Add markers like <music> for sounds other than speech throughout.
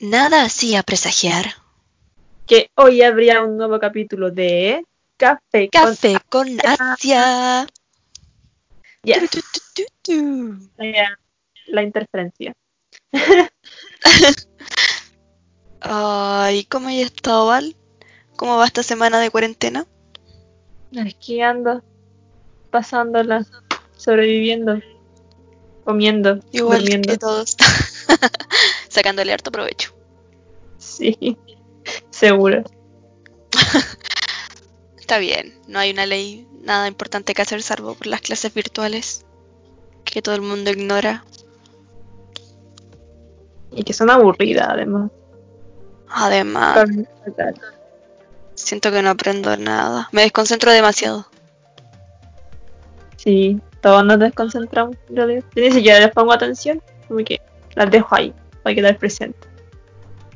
Nada hacía presagiar. Que hoy habría un nuevo capítulo de Café, Café con Asia. Yes. Tu, tu, tu, tu. La, la interferencia. Ay, ¿cómo has estado, Val? ¿Cómo va esta semana de cuarentena? Aquí ando, pasándola, sobreviviendo, comiendo, Igual durmiendo. que todos. <laughs> Sacándole harto provecho. Sí, seguro. <laughs> Está bien, no hay una ley, nada importante que hacer salvo por las clases virtuales que todo el mundo ignora. Y que son aburridas, además. Además, siento que no aprendo nada. Me desconcentro demasiado. Sí, todos nos desconcentramos. Yo ni siquiera les pongo atención, como que las dejo ahí, para quedar presente.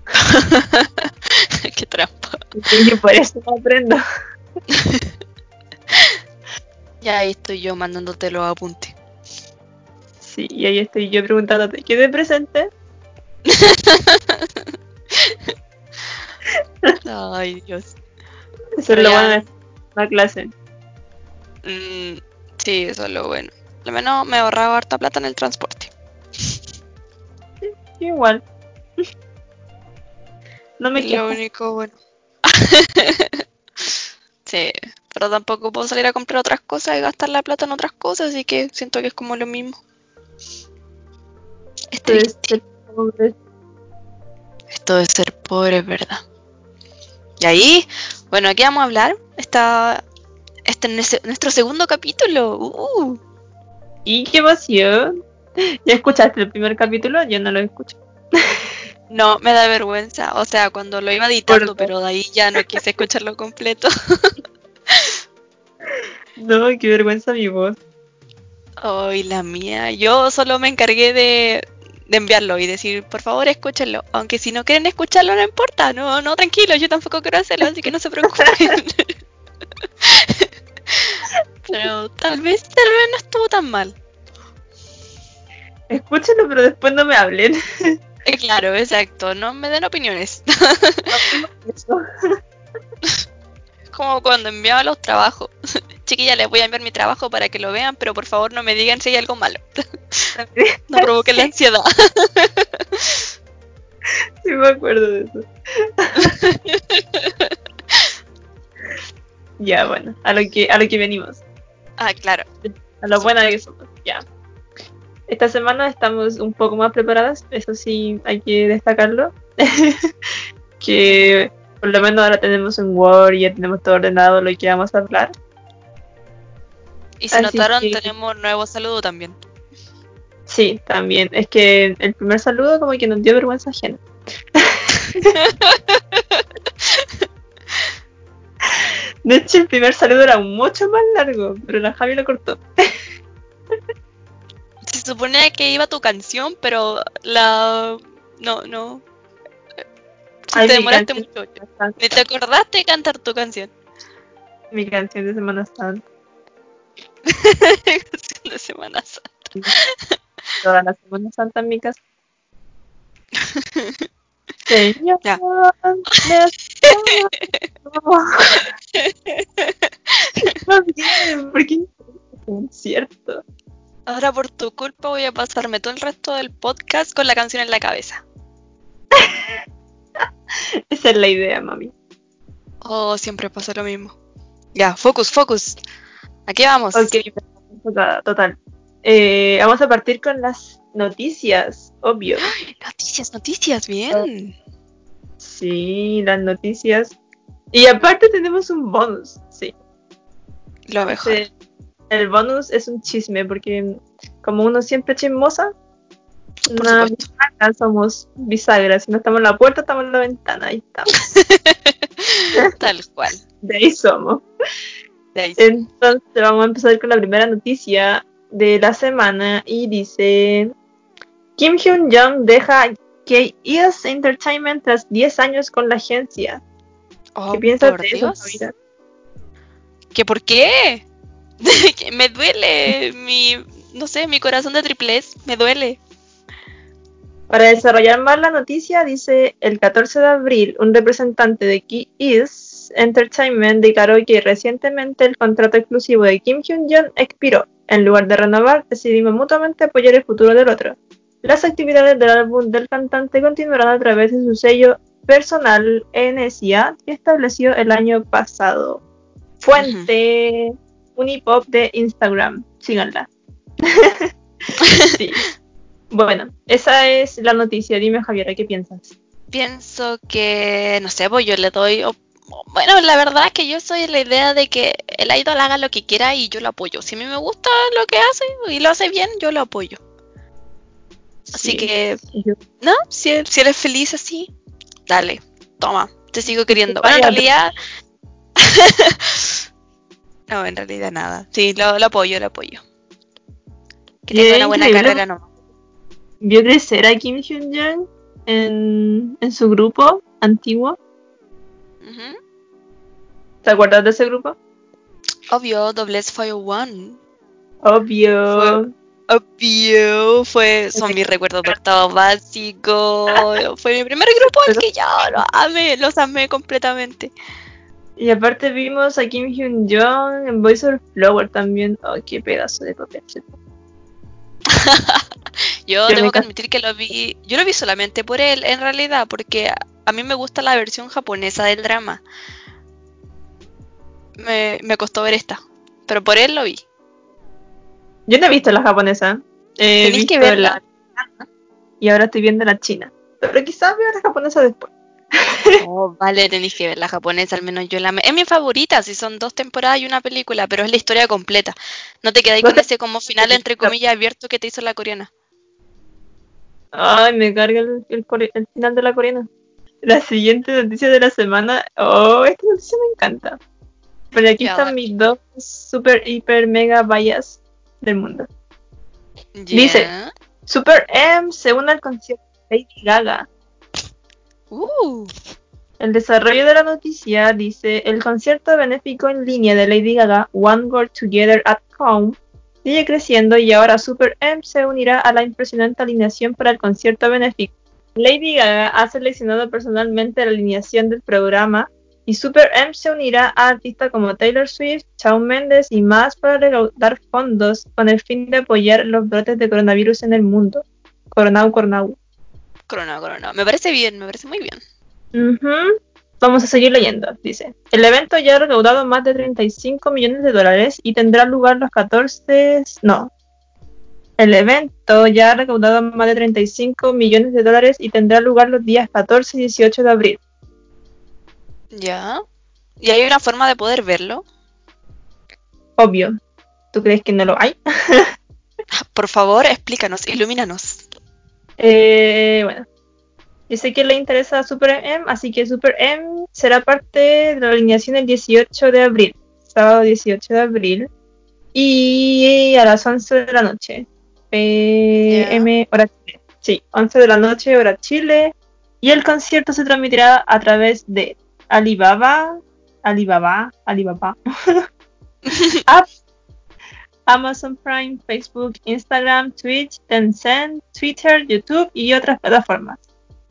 <laughs> Qué trampa. Y por eso no aprendo. <laughs> Ya ahí estoy yo mandándote los apuntes. Sí, y ahí estoy yo preguntándote, ¿quedé presente? <laughs> Ay, Dios. Eso es lo bueno de la clase. Mm, sí, eso es lo bueno. Al menos me ahorraba harta plata en el transporte. Igual. No me quejo. lo único bueno. <laughs> sí, pero tampoco puedo salir a comprar otras cosas y gastar la plata en otras cosas, así que siento que es como lo mismo. Es Esto es triste. ser pobre. Esto de ser pobre es verdad. Y ahí, bueno, aquí vamos a hablar. Está, este es nuestro- nuestro segundo capítulo. Uh, Y qué emoción. <laughs> ¿Ya escuchaste el primer capítulo? Yo no lo escucho. <laughs> no, me da vergüenza. O sea, cuando lo iba editando, pero de ahí ya no quise escucharlo completo. <laughs> No, qué vergüenza mi voz. Ay, la mía. Yo solo me encargué de, de enviarlo y decir, por favor, escúchenlo. Aunque si no quieren escucharlo, no importa. No, no, tranquilo, yo tampoco quiero hacerlo, así que no se preocupen. Pero tal vez, tal vez no estuvo tan mal. Escúchenlo, pero después no me hablen. <laughs> Eh, Claro, exacto. No me den opiniones. <laughs> Es como cuando enviaba los trabajos. <laughs> Chiquilla, les voy a enviar mi trabajo para que lo vean, pero por favor no me digan si hay algo malo. No provoquen la ansiedad. Sí me acuerdo de eso. ya, bueno, a lo que, a lo que venimos. Ah, claro. A lo buena que somos, ya. Esta semana estamos un poco más preparadas, eso sí hay que destacarlo. <laughs> que por lo menos ahora tenemos un Word y ya tenemos todo ordenado lo que vamos a hablar. Y si Así notaron, que- tenemos nuevo saludo también. Sí, también. Es que el primer saludo como que nos dio vergüenza ajena. <laughs> De hecho, el primer saludo era mucho más largo, pero la Javi lo cortó. <laughs> Se suponía que iba tu canción, pero la... No, no. Ay, te demoraste mucho. Ni te acordaste de cantar tu canción. Mi canción de Semana Santa. <laughs> canción de Semana Santa. Toda la Semana Santa en mi casa. Señor, Ya. me <laughs> No <laughs> bien, porque es cierto. Ahora por tu culpa voy a pasarme todo el resto del podcast con la canción en la cabeza. <laughs> Esa es la idea, mami. Oh, siempre pasa lo mismo. Ya, focus, focus. Aquí vamos. Ok, total. total. Eh, vamos a partir con las noticias, obvio. <gasps> Noticias, noticias, bien. Sí, las noticias. Y aparte tenemos un bonus, sí. Lo mejor. Sí, El bonus es un chisme, porque como uno siempre chismosa, Por una bisagra, somos bisagras. Si no estamos en la puerta, estamos en la ventana. Ahí estamos. <laughs> Tal cual. De ahí somos. De ahí. Entonces vamos a empezar con la primera noticia de la semana y dice Kim Hyun Jong deja KES Entertainment tras 10 años con la agencia. Oh, ¿Qué piensas por de eso, Dios. Javiera? ¿Que por qué? <laughs> Me duele mi, no sé, mi corazón de triplez, me duele. Para desarrollar más la noticia, dice el 14 de abril, un representante de Key Is Entertainment declaró que recientemente el contrato exclusivo de Kim Hyun-jung expiró. En lugar de renovar, decidimos mutuamente apoyar el futuro del otro. Las actividades del álbum del cantante continuarán a través de su sello personal NSA que estableció el año pasado. Fuente Unipop de Instagram. Síganla. sí. Bueno, esa es la noticia. Dime, Javier, ¿qué piensas? Pienso que, no sé, pues yo le doy... Bueno, la verdad es que yo soy la idea de que el idol haga lo que quiera y yo lo apoyo. Si a mí me gusta lo que hace y lo hace bien, yo lo apoyo. Así Sí, que, no, si, él- si eres feliz así, dale, toma, te sigo queriendo. Bueno, en realidad... <laughs> no, en realidad nada. Sí, lo, lo apoyo, lo apoyo. Que tenga una buena carrera, no. Vio crecer a Kim Hyun-jung en, en su grupo antiguo. Ujú. ¿Te acuerdas de ese grupo? Obvio, Dobles Fire One. Obvio. Obvio, fue, son mis recuerdos de octavo básico. <laughs> Fue mi primer grupo al que yo lo amé, los amé completamente. Y aparte vimos a Kim Hyun-jung en Voice of Flower también. Oh, qué pedazo de papel. <laughs> Yo tengo que admitir que lo vi, yo lo vi solamente por él, en realidad, porque a, mí me gusta la versión japonesa del drama. Me, me costó ver esta, pero por él lo vi. Yo no he visto la japonesa. He Tenés que verla. la y ahora estoy viendo la china. Pero quizás veo la japonesa después. Oh, vale, tenéis que ver la japonesa, al menos yo la amé. Es mi favorita, si son dos temporadas y una película, pero es la historia completa. No te quedáis con <laughs> ese como final entre comillas abierto que te hizo la coreana. Ay, me carga el, el final de la coreana. La siguiente noticia de la semana. Oh, esta noticia me encanta. Pero aquí Ya, están dale. mis dos super, hiper, mega vallas del mundo. Dice. Super M se une al concierto de Lady Gaga. Uh, El desarrollo de la noticia dice, el concierto benéfico en línea de Lady Gaga, One World Together at Home, sigue creciendo y ahora Super M se unirá a la impresionante alineación para el concierto benéfico. Lady Gaga ha seleccionado personalmente la alineación del programa y Super M se unirá a artistas como Taylor Swift, Shawn Mendes y más para recaudar fondos con el fin de apoyar los brotes de coronavirus en el mundo. Coronau, coronau. Corona, corona. Me parece bien, me parece muy bien. Ujú. Vamos a seguir leyendo, dice. El evento ya ha recaudado más de 35 millones de dólares y tendrá lugar los 14... No. El evento ya ha recaudado más de 35 millones de dólares y tendrá lugar los días 14 y 18 de abril. Ya. ¿Y hay una forma de poder verlo? Obvio. ¿Tú crees que no lo hay? <laughs> Por favor, explícanos, ilumínanos. Eh, bueno. Dice que le interesa a Super M, así que Super M será parte de la alineación el 18 de abril. Sábado 18 de abril. Y a las 11 de la noche. PM, hora Chile. Sí, 11 de la noche, hora Chile. Y el concierto se transmitirá a través de Alibaba, Alibaba, Alibaba, <laughs> App, Amazon Prime, Facebook, Instagram, Twitch, Tencent, Twitter, YouTube y otras plataformas.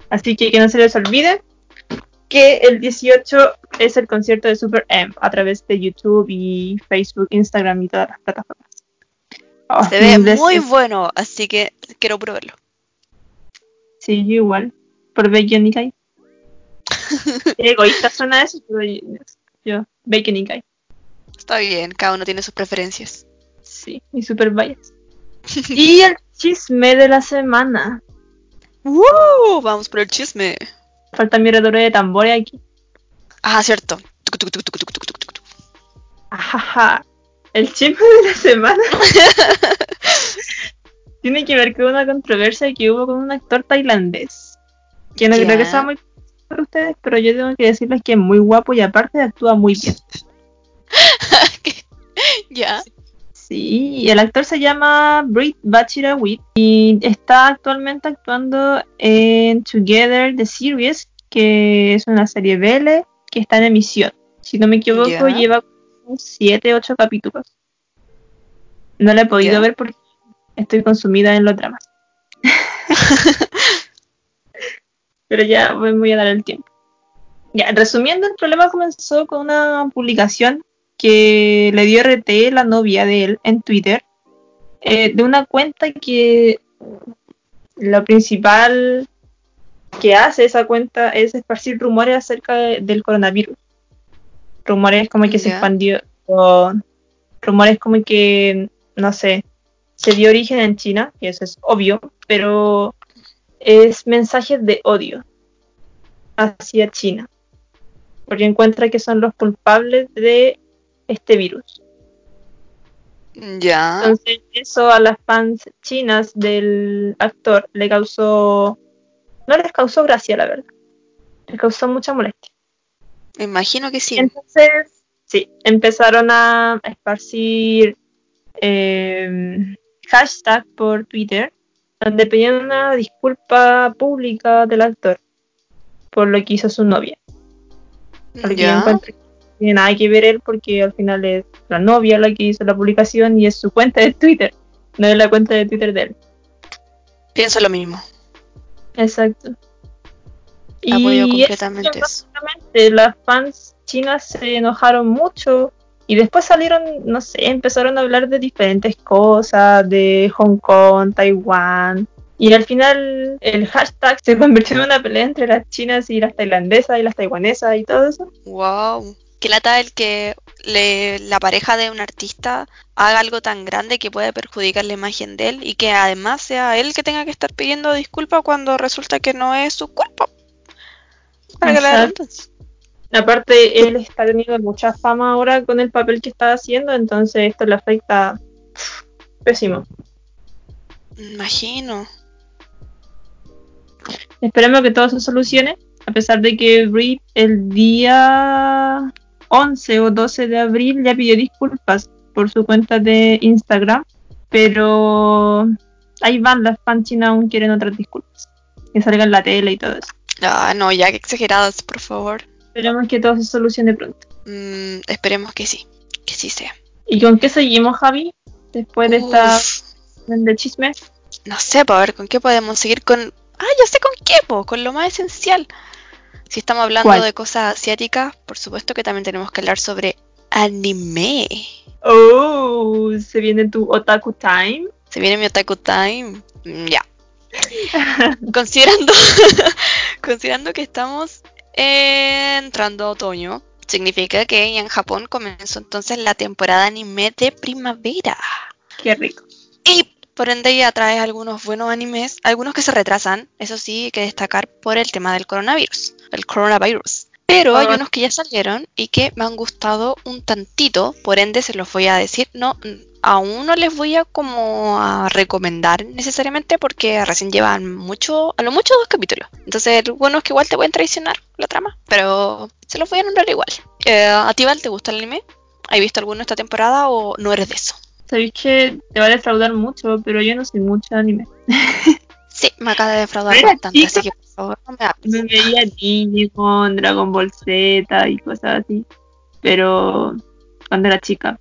Así que que no se les olvide que el 18 es el concierto de Super M a través de YouTube y Facebook, Instagram y todas las plataformas. Oh, Se ve muy es- bueno, así que quiero probarlo. Sí, yo igual. Por Bacon y Kai. Qué egoísta suena eso, pero yo, yo Bacon y Kai. Está bien, cada uno tiene sus preferencias. Sí, y super vallas. <laughs> y el chisme de la semana. ¡Woo! Vamos por el chisme. Falta mi redoble de tambores aquí. Ah, cierto. Tucu. Ajaja. El chisme de la semana <laughs> tiene que ver con una controversia que hubo con un actor tailandés. Que no creo que sea muy para ustedes, pero yo tengo que decirles que es muy guapo y aparte actúa muy bien. <laughs> Ya. Sí, y el actor se llama Britt Bachirawitt y está actualmente actuando en Together the Series, que es una serie BL que está en emisión. Si no me equivoco, Ya. lleva 7, 8 capítulos. No la he podido ver porque estoy consumida en los dramas. <laughs> Pero ya me voy a dar el tiempo. Ya, resumiendo, el problema comenzó con una publicación que le dio RT la novia de él en Twitter, eh, de una cuenta que lo principal que hace esa cuenta es esparcir rumores acerca de- del coronavirus. Rumores como que se expandió, o rumores como que, no sé, se dio origen en China, y eso es obvio, pero es mensajes de odio hacia China, porque encuentra que son los culpables de este virus. Ya. Entonces, eso a las fans chinas del actor le causó. No les causó gracia, la verdad. Les causó mucha molestia. Me imagino que sí. Entonces, sí, empezaron a esparcir eh, hashtag por Twitter donde pedían una disculpa pública del actor por lo que hizo su novia. Porque yo Ya. encuentro tiene nada que ver él porque al final es la novia la que hizo la publicación y es su cuenta de Twitter, no es la cuenta de Twitter de él. Pienso lo mismo. Exacto. Apoyo Y completamente eso, las fans chinas se enojaron mucho y después salieron, no sé, empezaron a hablar de diferentes cosas, de Hong Kong, Taiwán. Y al final el hashtag se convirtió en una pelea entre las chinas y las tailandesas y las taiwanesas y todo eso. Wow. Qué lata el que le- la pareja de un artista haga algo tan grande que puede perjudicar la imagen de él y que además sea él que tenga que estar pidiendo disculpas cuando resulta que no es su. Para que la redundancia. Aparte, él está teniendo mucha fama ahora con el papel que está haciendo, entonces esto le afecta pésimo. Imagino. Esperemos que todo se solucione, a pesar de que Brie el día 11 o 12 de abril ya pidió disculpas por su cuenta de Instagram, pero ahí van, las fans chinas aún quieren otras disculpas, que salga en la tele y todo eso. Ah, no, ya que exagerados, por favor. Esperemos que todo se solucione pronto. Mm, esperemos que sí. Que sí sea. ¿Y con qué seguimos, Javi? Después de esta Uf, de chisme. no sé, para ver con qué podemos seguir con. Ah, ya sé con qué, po, con lo más esencial. Si estamos hablando ¿Cuál? de cosas asiáticas, por supuesto que también tenemos que hablar sobre anime. Oh, se viene tu otaku time. Se viene mi otaku time. Mm, Ya. <laughs> considerando, <laughs> considerando que estamos entrando a otoño, significa que en Japón comenzó entonces la temporada anime de primavera. Qué rico. Y por ende ya trae algunos buenos animes, algunos que se retrasan, eso sí, hay que destacar por el tema del coronavirus, el coronavirus. Pero hay unos que ya salieron y que me han gustado un tantito, por ende se los voy a decir. No, aún no les voy a como a recomendar necesariamente porque recién llevan mucho, a lo mucho dos capítulos. Entonces, bueno es que igual te pueden traicionar la trama, pero se los voy a nombrar igual. Eh, ¿A ti, Val, te gusta el anime? ¿Has visto alguno esta temporada o no eres de eso? Sabéis que te va a defraudar mucho, pero yo no soy mucho de anime. Sí, me acaba de defraudar bastante, así que favor no me. Me veía Digimon, Dragon Ball Z y cosas así. Pero cuando era chica.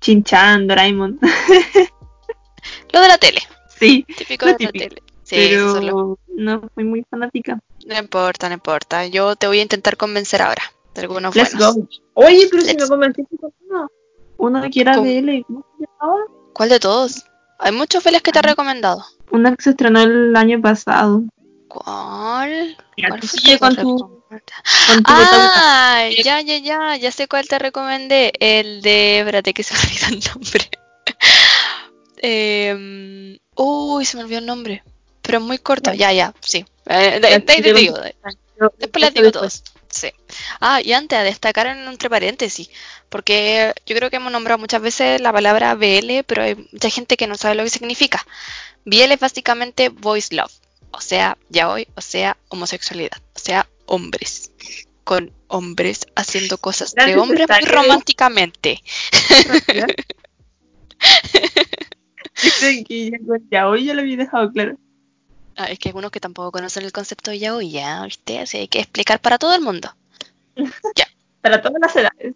Chinchan, Doraemon. <laughs> Lo de la tele, sí, típico de típico. la tele. Sí, pero no fui muy fanática. no importa, no importa. Yo te voy a intentar convencer ahora de algunos Let's buenos. go. Oye, pero si me convenciste con uno. Uno que era de L. ¿Cómo se llamaba? ¿Cuál de todos? Hay muchos feles que te he Ah. recomendado. Una que se estrenó el año pasado. ¿Cuál? Ya, ¿Cuál fue con tu, recomendé? con tu Ah, ya, ya, ya, ya sé cuál te recomendé. El de. Espérate que se me <laughs> olvidó el nombre. Em, uy, se me olvidó el nombre. Pero es muy corto. Ya, ya, sí. Eh, de- de digo. Después les digo todos. Sí. Ah, y antes a destacar en entre paréntesis, porque yo creo que hemos nombrado muchas veces la palabra BL, pero hay mucha gente que no sabe lo que significa. BL es básicamente voice love, o sea, yaoi, o sea, homosexualidad, o sea, hombres. Con hombres haciendo cosas de hombres muy románticamente. <laughs> Que ya con yaoi ya lo había dejado claro. Ah, es que hay algunos que tampoco conocen el concepto de yaoi, ya, ¿viste? Así hay que explicar para todo el mundo. <laughs> Para todas las edades.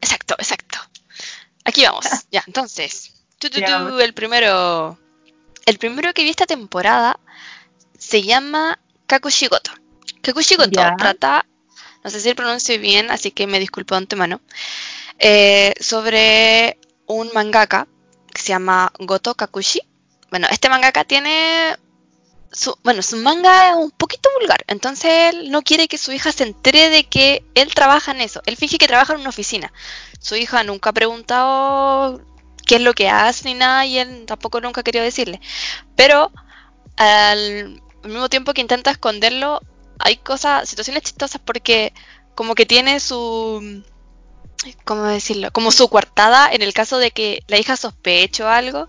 Exacto, exacto. Aquí vamos. <laughs> Ya, entonces. Ya, el primero. El primero que vi esta temporada se llama Kakushigoto. Kakushi Goto Ya. trata, no sé si lo pronuncio bien, así que me disculpo de antemano, eh, sobre un mangaka que se llama Goto Kakushi. Bueno, este mangaka tiene su, bueno, su manga es un poquito vulgar, entonces él no quiere que su hija se entere de que él trabaja en eso. Él finge que trabaja en una oficina. Su hija nunca ha preguntado qué es lo que hace ni nada y él tampoco nunca ha querido decirle. Pero al, al mismo tiempo que intenta esconderlo, hay cosas, situaciones chistosas porque como que tiene su, ¿cómo decirlo? Como su coartada en el caso de que la hija sospeche o algo.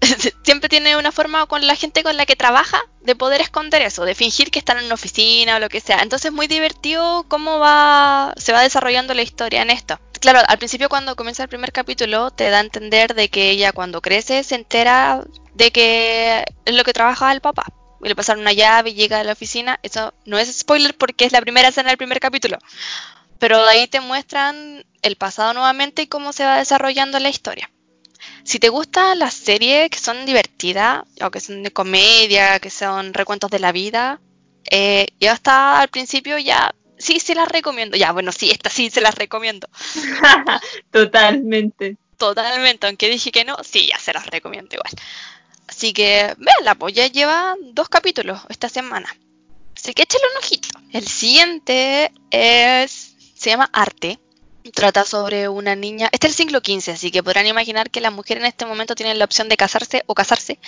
<laughs> Siempre tiene una forma con la gente con la que trabaja de poder esconder eso, de fingir que están en una oficina o lo que sea. Entonces es muy divertido cómo va, se va desarrollando la historia en esto. Claro, al principio cuando comienza el primer capítulo te da a entender de que ella cuando crece se entera de que es lo que trabaja el papá. Y le pasaron una llave y llega a la oficina. Eso no es spoiler porque es la primera escena del primer capítulo. Pero de ahí te muestran el pasado nuevamente y cómo se va desarrollando la historia. Si te gustan las series que son divertidas, o que son de comedia, que son recuentos de la vida, eh, yo hasta al principio ya sí se las recomiendo. Ya, bueno, sí, esta sí se las recomiendo. <laughs> Totalmente. Totalmente, aunque dije que no, sí, ya se las recomiendo igual. Así que, véanla, pues ya lleva dos capítulos esta semana. Así que échale un ojito. El siguiente es. se llama Arte. Trata sobre una niña. Este es el siglo XV, así que podrán imaginar que las mujeres en este momento tienen la opción de casarse o casarse.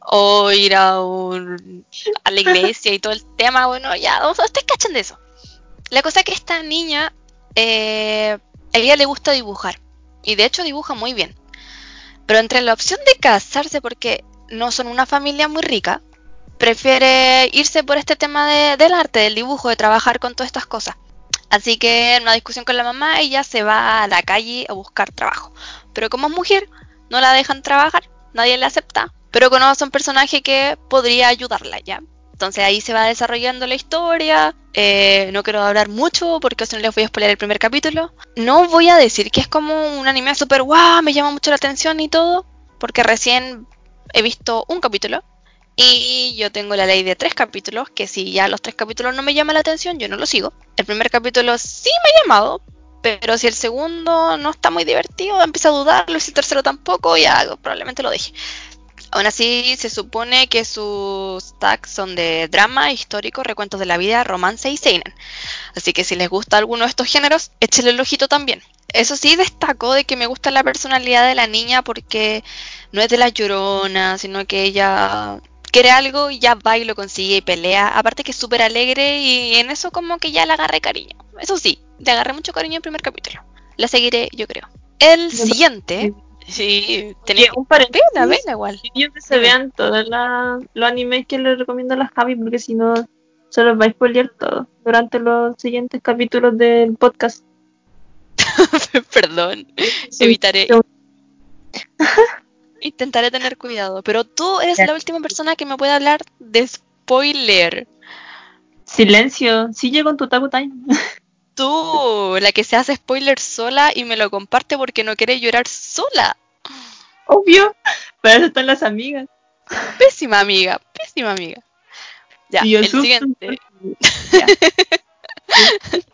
O ir a, un- a la iglesia y todo el tema. Bueno, ya, ustedes cachan de eso. La cosa es que esta niña. eh, a ella le gusta dibujar. Y de hecho dibuja muy bien. Pero entre la opción de casarse porque no son una familia muy rica, prefiere irse por este tema de- del arte, del dibujo, de trabajar con todas estas cosas. Así que en una discusión con la mamá, ella se va a la calle a buscar trabajo. Pero como es mujer, no la dejan trabajar, nadie la acepta. Pero conoce a un personaje que podría ayudarla ya. Entonces ahí se va desarrollando la historia. Eh, no quiero hablar mucho porque si no les voy a spoiler el primer capítulo. No voy a decir que es como un anime súper guau, me llama mucho la atención y todo. Porque recién he visto un capítulo. Y yo tengo la ley de tres capítulos, que si ya los tres capítulos no me llaman la atención, yo no lo sigo. El primer capítulo sí me ha llamado, pero si el segundo no está muy divertido, empiezo a dudarlo, y si el tercero tampoco, ya probablemente lo deje. Aún así, se supone que sus tags son de drama, histórico, recuentos de la vida, romance y seinen. Así que si les gusta alguno de estos géneros, échale el ojito también. Eso sí, destaco de que me gusta la personalidad de la niña porque no es de la llorona, sino que ella quiere algo y ya va y lo consigue y pelea. Aparte que es súper alegre y en eso como que ya le agarré cariño. Eso sí, le agarré mucho cariño en el primer capítulo. La seguiré, yo creo. El Yo no- siguiente... Sí, tenía... Un paréntesis. Vela, vela igual. Quería que se vean todos los animes que les recomiendo a la Javi, porque si no, se los va a spoilear todo durante los siguientes capítulos del podcast. <laughs> Perdón. Sí, Evitaré. yo- <laughs> Intentaré tener cuidado. Pero tú eres la última persona que me puede hablar de spoiler. Silencio, sí llego en tu Taku Time. <laughs> Tú, la que se hace spoiler sola y me lo comparte porque no quiere llorar sola. Obvio, para eso están las amigas. Pésima amiga, pésima amiga. Ya, Y el siguiente Ya. <laughs>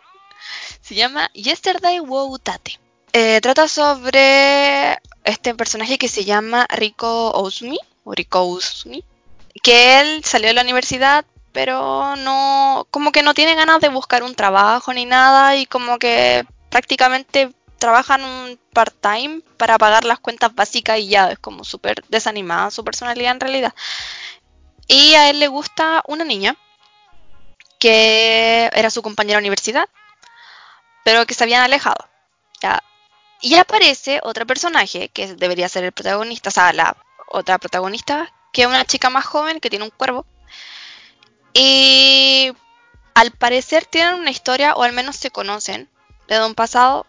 se llama Yesterday Wo Utate. Eh, trata sobre este personaje que se llama Rico Ousumi, o Rico Ousumi, que él salió de la universidad, pero no, como que no tiene ganas de buscar un trabajo ni nada y como que prácticamente trabajan un part-time para pagar las cuentas básicas y ya es como súper desanimada su personalidad en realidad. Y a él le gusta una niña que era su compañera de universidad, pero que se habían alejado. ¿ya? Y aparece otro personaje que debería ser el protagonista, o sea, la otra protagonista, que es una chica más joven que tiene un cuervo. Y al parecer tienen una historia, o al menos se conocen, de un pasado.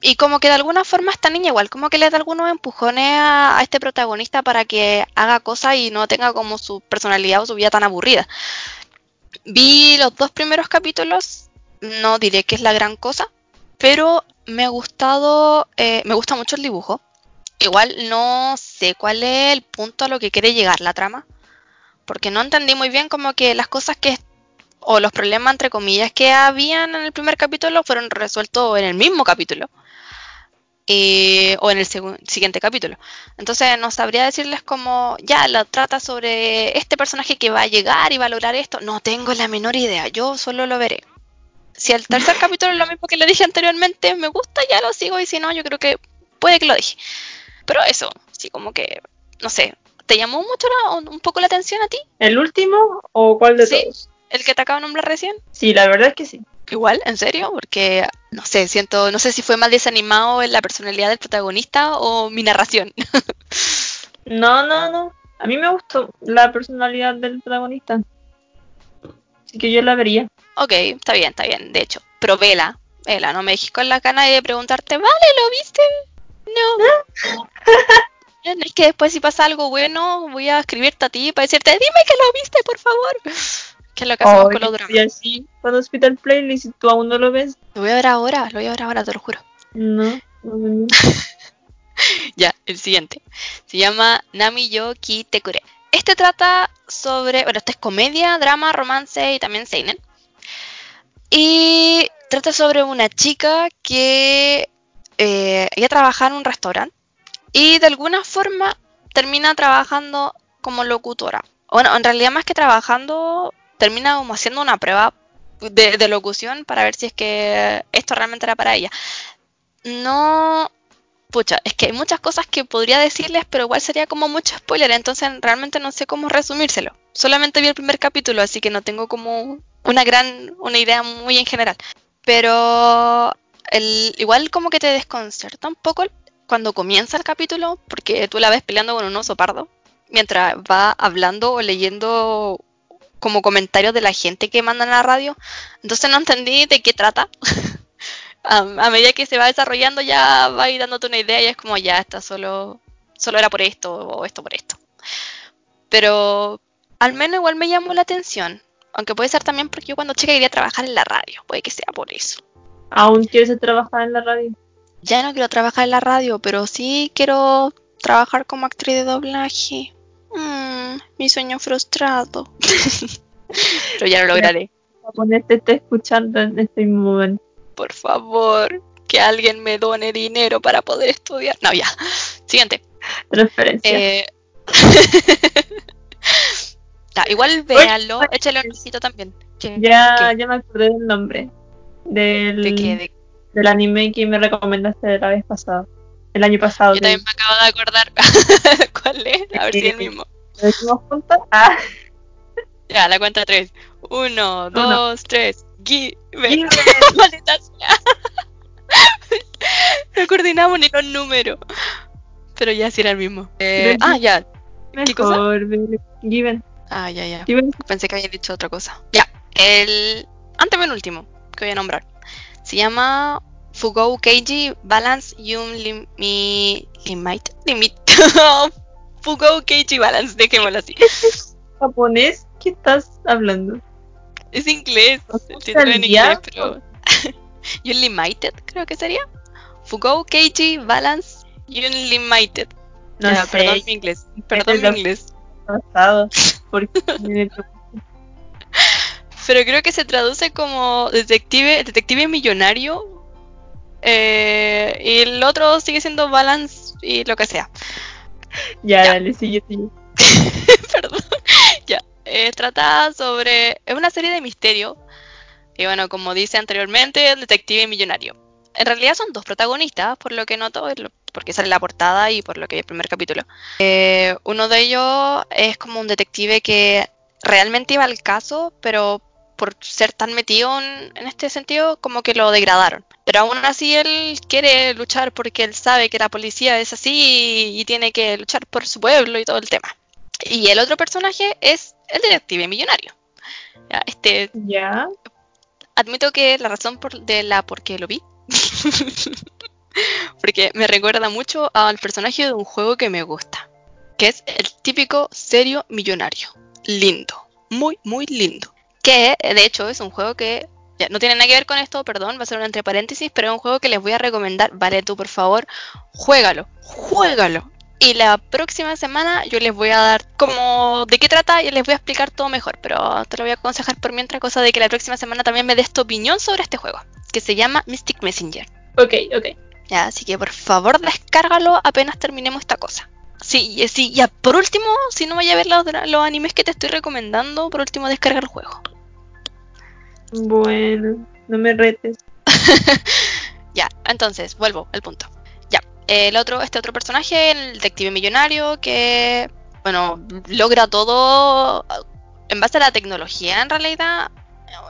Y como que de alguna forma esta niña igual, como que le da algunos empujones a, a este protagonista para que haga cosas y no tenga como su personalidad o su vida tan aburrida. Vi los dos primeros capítulos, no diré que es la gran cosa, pero me ha gustado, eh, me gusta mucho el dibujo. Igual no sé cuál es el punto a lo que quiere llegar la trama, porque no entendí muy bien como que las cosas que o los problemas entre comillas que habían en el primer capítulo fueron resueltos en el mismo capítulo. Eh, o en el siguiente capítulo. Entonces no sabría decirles como, ya, la trata sobre este personaje que va a llegar y va a lograr esto. No tengo la menor idea, yo solo lo veré. Si el tercer capítulo es lo mismo que le dije anteriormente, me gusta, ya lo sigo y si no, yo creo que puede que lo dije. Pero eso, sí, como que, no sé, ¿te llamó mucho un poco la atención a ti? ¿El último o cuál de todos? ¿El que te acabo de nombrar recién? Sí, la verdad es que sí. Igual, ¿en serio? Porque, no sé, siento, no sé si fue más desanimado en la personalidad del protagonista o mi narración. <laughs> no, no, no. A mí me gustó la personalidad del protagonista. Así que yo la vería. Ok, está bien, está bien. De hecho, pero vela, vela, no me dejes con la cana de preguntarte, vale, ¿lo viste? No. es que después si pasa algo bueno, voy a escribirte a ti para decirte, dime que lo viste, por favor. <laughs> Que es lo que hacemos con los dramas. Y así, cuando Hospital Playlist, tú aún no lo ves. Lo voy a ver ahora, lo voy a ver ahora, te lo juro. No, no, <laughs> ya, el siguiente. Se llama Nami yo Ki Tekure. Este trata sobre, bueno, esta es comedia, drama, romance y también seinen. Y trata sobre una chica que eh, ella trabaja en un restaurante y de alguna forma termina trabajando como locutora. Bueno, en realidad más que trabajando, termina como haciendo una prueba de, locución para ver si es que esto realmente era para ella. No, pucha, es que hay muchas cosas que podría decirles, pero igual sería como mucho spoiler, entonces realmente no sé cómo resumírselo. Solamente vi el primer capítulo, así que no tengo como una gran, una idea muy en general. Pero el, igual como que te desconcerta un poco cuando comienza el capítulo, porque tú la ves peleando con un oso pardo, mientras va hablando o leyendo como comentarios de la gente que mandan a la radio. Entonces no entendí de qué trata. <laughs> a, medida que se va desarrollando ya va ir dándote una idea y es como ya está solo, solo era por esto o esto por esto. Pero al menos igual me llamó la atención. Aunque puede ser también porque yo cuando chica quería trabajar en la radio. Puede que sea por eso. ¿Aún quieres trabajar en la radio? Ya no quiero trabajar en la radio, pero sí quiero trabajar como actriz de doblaje. Mm, mi sueño frustrado. <laughs> Pero ya lo lograré. Ponerte está escuchando en este momento. Por favor, que alguien me done dinero para poder estudiar. No, ya. Siguiente. Transferencia. Eh... <laughs> igual véanlo, échale un besito también. Ya, ya me acordé del nombre. Del, ¿De qué? del anime que me recomendaste la vez pasada. El año pasado. Yo también me acabo de acordar <laughs> cuál es. A ver si es el mismo. ¿Lo decimos juntos? Ah. <laughs> Ya, la cuenta tres. Uno, dos, tres. Give. no <laughs> coordinamos ni los números. Pero ya sí era el mismo. Eh, ah, ya. ¿Qué cosa? Given. Ah, ya, ya. Pensé que había dicho otra cosa. Ya. El antepenúltimo que voy a nombrar. Se llama Fugou Keiji Balance Yum Limit. Limit. <laughs> Fugou Keiji Balance, dejémoslo así. <laughs> ¿Japonés? ¿Qué estás hablando? Es inglés, el título en inglés, pero. <laughs> Unlimited, creo que sería. Fugou Keiji Balance Unlimited. No ya, perdón mi inglés. Perdón mi inglés. Pasado. Pero creo que se traduce como detective, detective millonario. Eh, y el otro sigue siendo balance y lo que sea. Ya, dale, sigue, sigue. <laughs> Perdón. ya. Eh, trata sobre. Es una serie de misterio. Y bueno, como dice anteriormente, el detective millonario. En realidad son dos protagonistas, por lo que noto, porque sale la portada y por lo que el primer capítulo. Eh, uno de ellos es como un detective que realmente iba al caso, pero por ser tan metido en, este sentido, como que lo degradaron. Pero aún así él quiere luchar porque él sabe que la policía es así y, tiene que luchar por su pueblo y todo el tema. Y el otro personaje es el detective millonario. este. Ya. Admito que la razón por, de la por qué lo vi. <laughs> <laughs> porque me recuerda mucho al personaje de un juego que me gusta. Que es el típico serio millonario. Lindo. Muy, muy lindo. Que de hecho es un juego que no tiene nada que ver con esto, perdón, va a ser un entre paréntesis, pero es un juego que les voy a recomendar. Vale, tú por favor, juégalo, juégalo. Y la próxima semana yo les voy a dar como de qué trata y les voy a explicar todo mejor. Pero te lo voy a aconsejar por mientras, cosa de que la próxima semana también me des tu opinión sobre este juego, que se llama Mystic Messenger. Ok, ok. Ya, así que por favor descárgalo apenas terminemos esta cosa. Sí, y- sí, ya, por último, si no vaya a ver los, los animes que te estoy recomendando, por último descarga el juego. Bueno, no me retes. <laughs> Ya, entonces, vuelvo al punto. Ya, el otro, este otro personaje, el detective millonario, que, bueno, logra todo en base a la tecnología en realidad,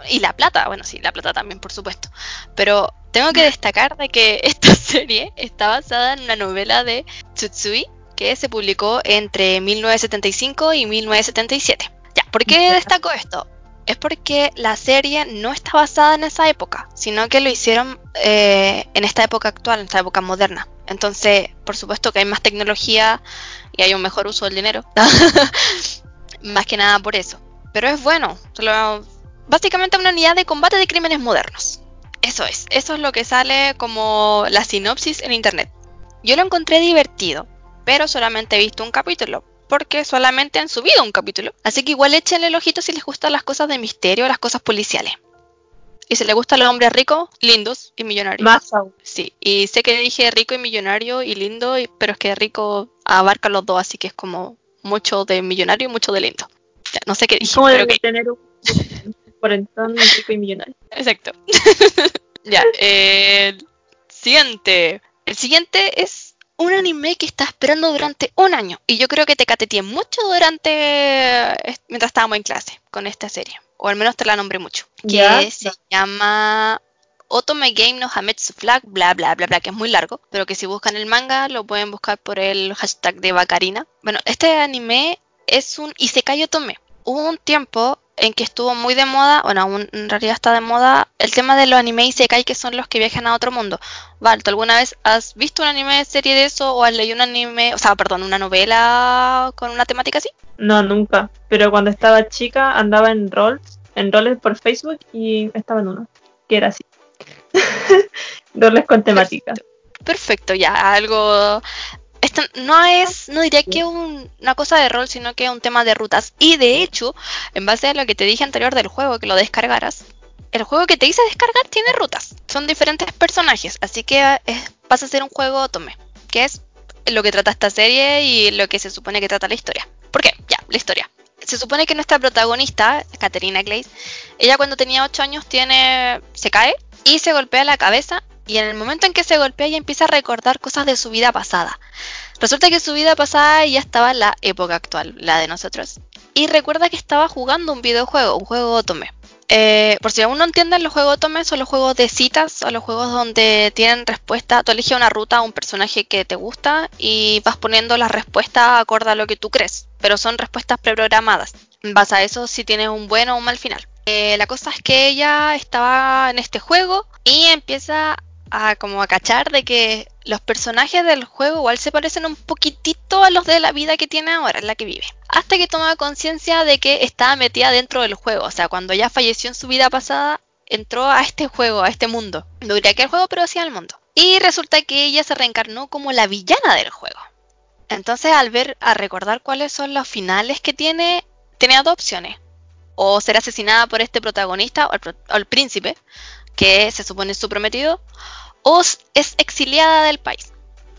y la plata, bueno, sí, la plata también, por supuesto. Pero tengo que destacar de que <laughs> esta serie está basada en una novela de Tsutsui que se publicó entre 1975 y 1977. Ya, ¿por qué destaco esto? Es porque la serie no está basada en esa época, sino que lo hicieron eh, en esta época actual, en esta época moderna. Entonces, por supuesto que hay más tecnología y hay un mejor uso del dinero. <laughs> más que nada por eso. Pero es bueno. Solo- básicamente una unidad de combate de crímenes modernos. Eso es. Eso es lo que sale como la sinopsis en internet. Yo lo encontré divertido, pero solamente he visto un capítulo. Porque solamente han subido un capítulo. Así que igual échenle el ojito si les gustan las cosas de misterio, las cosas policiales. Y si les gustan los hombres ricos, lindos y millonarios. Más aún. Sí, y sé que dije rico y millonario y lindo, y- pero es que rico abarca los dos, así que es como mucho de millonario y mucho de lindo. No sé qué dije, ¿Cómo debe ok, tener un cuarentón rico y millonario? exacto. <laughs> ya, eh, el siguiente. El siguiente es un anime que está esperando durante un año. Y yo creo que te cateteé mucho durante. mientras estábamos en clase con esta serie. O al menos te la nombré mucho. Que se llama Otome Game no Hametsu Flag, bla bla bla bla, que es muy largo, pero que si buscan el manga lo pueden buscar por el hashtag de Bacarina. Bueno, este anime es un Isekai Otome. Hubo un tiempo en que estuvo muy de moda, bueno, aún en realidad está de moda, el tema de los anime Isekai que son los que viajan a otro mundo. Val, ¿tú alguna vez has visto un anime serie de eso o has leído un anime, o sea, perdón, una novela con una temática así? No, nunca. Pero cuando estaba chica andaba en roles, en roles por Facebook y estaba en uno, que era así. <laughs> roles con temática. Perfecto, ya, algo... Esto no es, no diría que un- una cosa de rol, sino que es un tema de rutas. Y de hecho, en base a lo que te dije anterior del juego, que lo descargaras, el juego que te hice descargar tiene rutas. Son diferentes personajes, así que pasa a ser un juego tome, que es lo que trata esta serie y lo que se supone que trata la historia. ¿Por qué? Ya, la historia. Se supone que nuestra protagonista, Caterina Glaze, ella cuando tenía 8 años tiene se cae y se golpea la cabeza y en el momento en que se golpea ella empieza a recordar cosas de su vida pasada. Resulta que su vida pasada ya estaba en la época actual, la de nosotros. Y recuerda que estaba jugando un videojuego, un juego Otome. Eh, por si aún no entienden, los juegos Otome son los juegos de citas o los juegos donde tienen respuesta. Tú eliges una ruta a un personaje que te gusta y vas poniendo las respuestas acorde a lo que tú crees. Pero son respuestas preprogramadas. Base a eso, si tienes un buen o un mal final. Eh, la cosa es que ella estaba en este juego y empieza a como a cachar de que los personajes del juego igual se parecen un poquitito a los de la vida que tiene ahora, en la que vive. Hasta que toma conciencia de que estaba metida dentro del juego. O sea, cuando ella falleció en su vida pasada, entró a este juego, a este mundo. No diría que el juego, pero sí al mundo. Y resulta que ella se reencarnó como la villana del juego. Entonces, al ver, a recordar cuáles son los finales que tiene, tiene dos opciones. O ser asesinada por este protagonista o el príncipe, que se supone es su prometido, o es exiliada del país.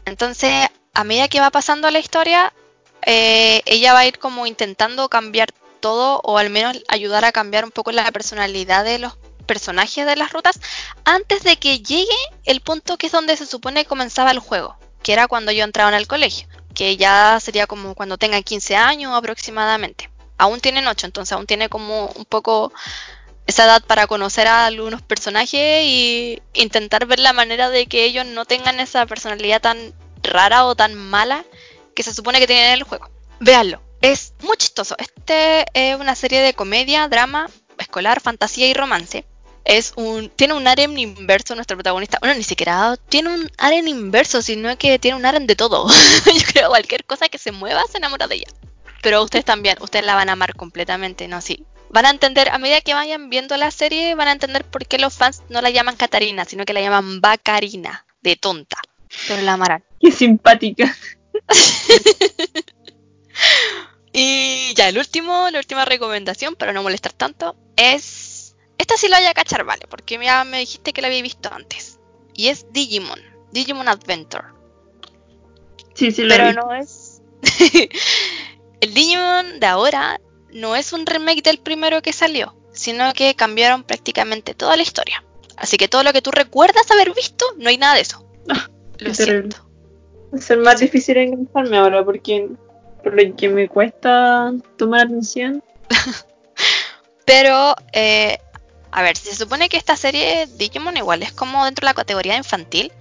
Entonces, a medida que va pasando la historia, eh, ella va a ir como intentando cambiar todo, o al menos ayudar a cambiar un poco la personalidad de los personajes de las rutas, antes de que llegue el punto que es donde se supone comenzaba el juego, que era cuando yo entraba en el colegio, que ya sería como cuando tengan 15 años aproximadamente. Aún tienen 8, entonces aún tiene como un poco esa edad para conocer a algunos personajes y intentar ver la manera de que ellos no tengan esa personalidad tan rara o tan mala que se supone que tienen en el juego. Véanlo, es muy chistoso. Este es una serie de comedia, drama, escolar, fantasía y romance. Es un, tiene un harem inverso nuestro protagonista. Bueno, ni siquiera tiene un harem inverso, sino que tiene un harem de todo. <laughs> Yo creo cualquier cosa que se mueva se enamora de ella. Pero ustedes también, ustedes la van a amar completamente, ¿no? Sí. Van a entender, a medida que vayan viendo la serie, van a entender por qué los fans no la llaman Catarina, sino que la llaman Bacarina, de tonta. Pero la amarán. <laughs> Qué simpática. <laughs> y ya, el último, la última recomendación, para no molestar tanto, es. Esta sí la voy a cachar, vale, porque ya me dijiste que la había visto antes. Y es Digimon, Digimon Adventure. Sí, sí, lo Pero vi. no es. <laughs> el Digimon de ahora no es un remake del primero que salió, sino que cambiaron prácticamente toda la historia. Así que todo lo que tú recuerdas haber visto, no hay nada de eso. <laughs> Ah, Lo siento. Va a ser más difícil engancharme ahora porque por lo que me cuesta tomar atención. <laughs> Pero, eh, a ver, se supone que esta serie Digimon igual es como dentro de la categoría infantil,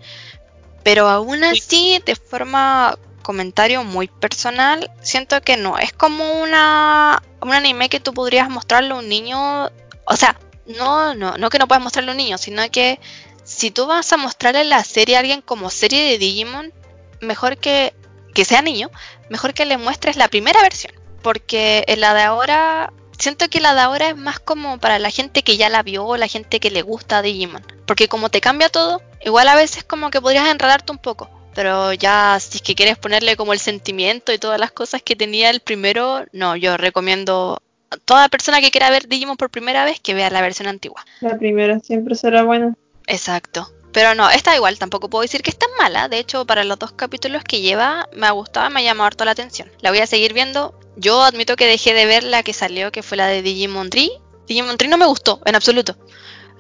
pero aún así, de forma comentario muy personal, siento que no. Es como una un anime que tú podrías mostrarle a un niño, o sea, no, no, no que no puedas mostrarle a un niño, sino que si tú vas a mostrarle la serie a alguien como serie de Digimon, mejor que que sea niño, mejor que le muestres la primera versión, porque en la de ahora siento que la de ahora es más como para la gente que ya la vio la gente que le gusta Digimon, porque como te cambia todo, igual a veces como que podrías enredarte un poco. Pero ya, si es que quieres ponerle como el sentimiento y todas las cosas que tenía el primero, no, yo recomiendo a toda persona que quiera ver Digimon por primera vez que vea la versión antigua. La primera siempre será buena. Exacto. Pero no, esta igual, tampoco puedo decir que es tan mala. De hecho, para los dos capítulos que lleva, me ha gustado, me ha llamado harto la atención. La voy a seguir viendo. Yo admito que dejé de ver la que salió, que fue la de Digimon Tree. Digimon Tree no me gustó, en absoluto.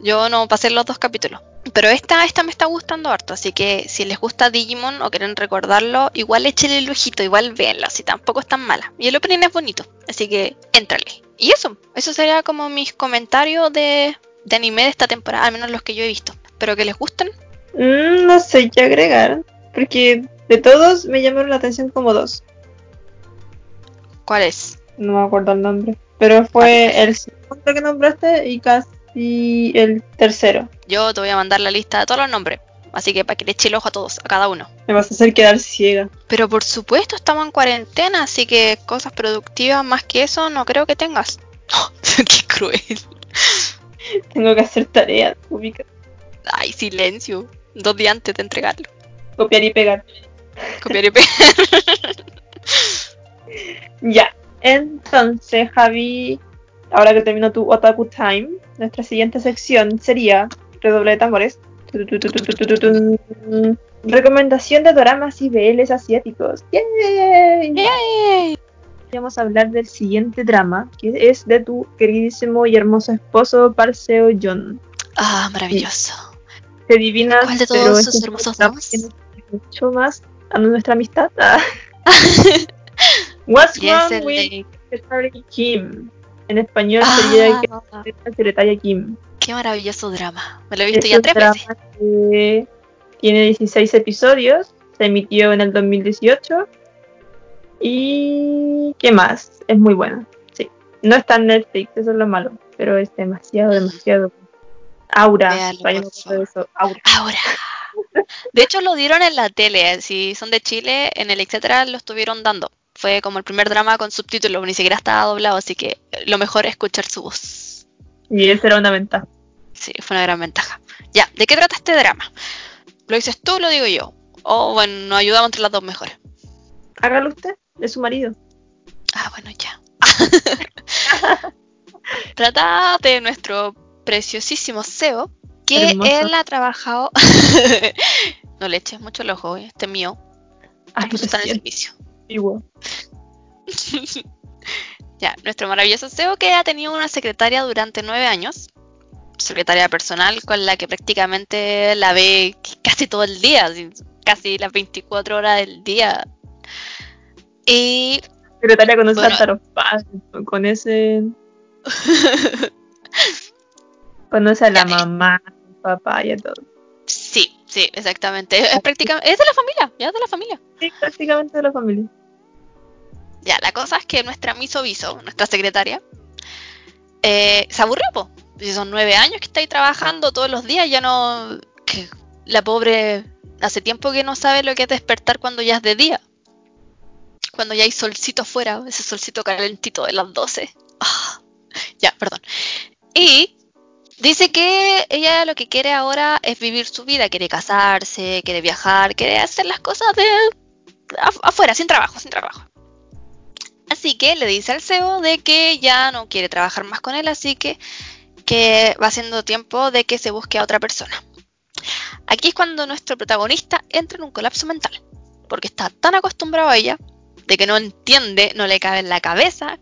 Yo no pasé los dos capítulos. Pero esta, esta me está gustando harto, así que si les gusta Digimon o quieren recordarlo, igual échenle el ojito, igual véanlo, si tampoco es tan mala. Y el opening es bonito, así que éntrale. Y eso, eso sería como mis comentarios de, de anime de esta temporada, al menos los que yo he visto. Espero que les gusten. Mm, no sé qué agregar, porque de todos me llamaron la atención como dos. ¿Cuál es? No me acuerdo el nombre. Pero fue el segundo que nombraste y casi el tercero. Yo te voy a mandar la lista de todos los nombres, así que para que le eche el ojo a todos, a cada uno. Me vas a hacer quedar ciega. Pero por supuesto estamos en cuarentena, así que cosas productivas más que eso no creo que tengas. <laughs> ¡Qué cruel! Tengo que hacer tareas, ubica- Ay, silencio. Dos días antes de entregarlo. copiar y pegar. Copiar y <laughs> pegar. Ya. Entonces, Javi, ahora que terminó tu Otaku Time, nuestra siguiente sección sería redoble de tambores. Recomendación de doramas y BLs asiáticos. ¡Yay! ¡Yay! Vamos a hablar del siguiente drama, que es de tu queridísimo y hermoso esposo Parseo John. Ah, maravilloso. Te adivinas, ¿Cuál de todos pero sus hermosos drama dramas? mucho más a nuestra amistad. <laughs> What's wrong with Kim? En español sería que Ah, secretaria Kim. qué maravilloso drama. Me lo he visto Es ya tres drama veces. que tiene 16 episodios, se emitió en el 2018 y ¿qué más? Es muy bueno, sí. No está en Netflix, eso es lo malo, pero es demasiado, demasiado. Aura, Véalo, eso, Aura. Ahora. De hecho, lo dieron en la tele. Si son de Chile, en el etcétera lo estuvieron dando. Fue como el primer drama con subtítulos, ni siquiera estaba doblado, así que lo mejor es escuchar su voz. Y esa era una ventaja. Sí, fue una gran ventaja. Ya, ¿de qué trata este drama? ¿Lo dices tú o lo digo yo? O bueno, nos ayudamos entre las dos mejor. Hágalo usted, de su marido. Ah, bueno, ya. <laughs> Trata de nuestro preciosísimo CEO, que Hermoso. él ha trabajado. <laughs> no le eches mucho el ojo, este es mío. Ay, Pues está en el servicio. Antiguo. <laughs> ya, nuestro maravilloso CEO que ha tenido una secretaria durante nueve años. Secretaria personal con la que prácticamente la ve casi todo el día, casi las 24 horas del día. Y Secretaria conoce Bueno. los padres, con ese... <laughs> Conoce a la eh. mamá, al papá y a todo. sí, sí, exactamente. Es, prácticamente, es de la familia, ya es de la familia. Sí, prácticamente de la familia. Ya, la cosa es que nuestra miso viso, nuestra secretaria, eh, se aburrió, po. Si son nueve años que está ahí trabajando todos los días, ya no. que la pobre hace tiempo que no sabe lo que es despertar cuando ya es de día. Cuando ya hay solcito afuera, ese solcito calentito de las 12. Ah, ya, perdón. Y dice que ella lo que quiere ahora es vivir su vida, quiere casarse, quiere viajar, quiere hacer las cosas de afuera, sin trabajo, sin trabajo. Así que le dice al CEO de que ya no quiere trabajar más con él, así que, que va siendo tiempo de que se busque a otra persona. Aquí es cuando nuestro protagonista entra en un colapso mental, porque está tan acostumbrado a ella, de que no entiende, no le cabe en la cabeza,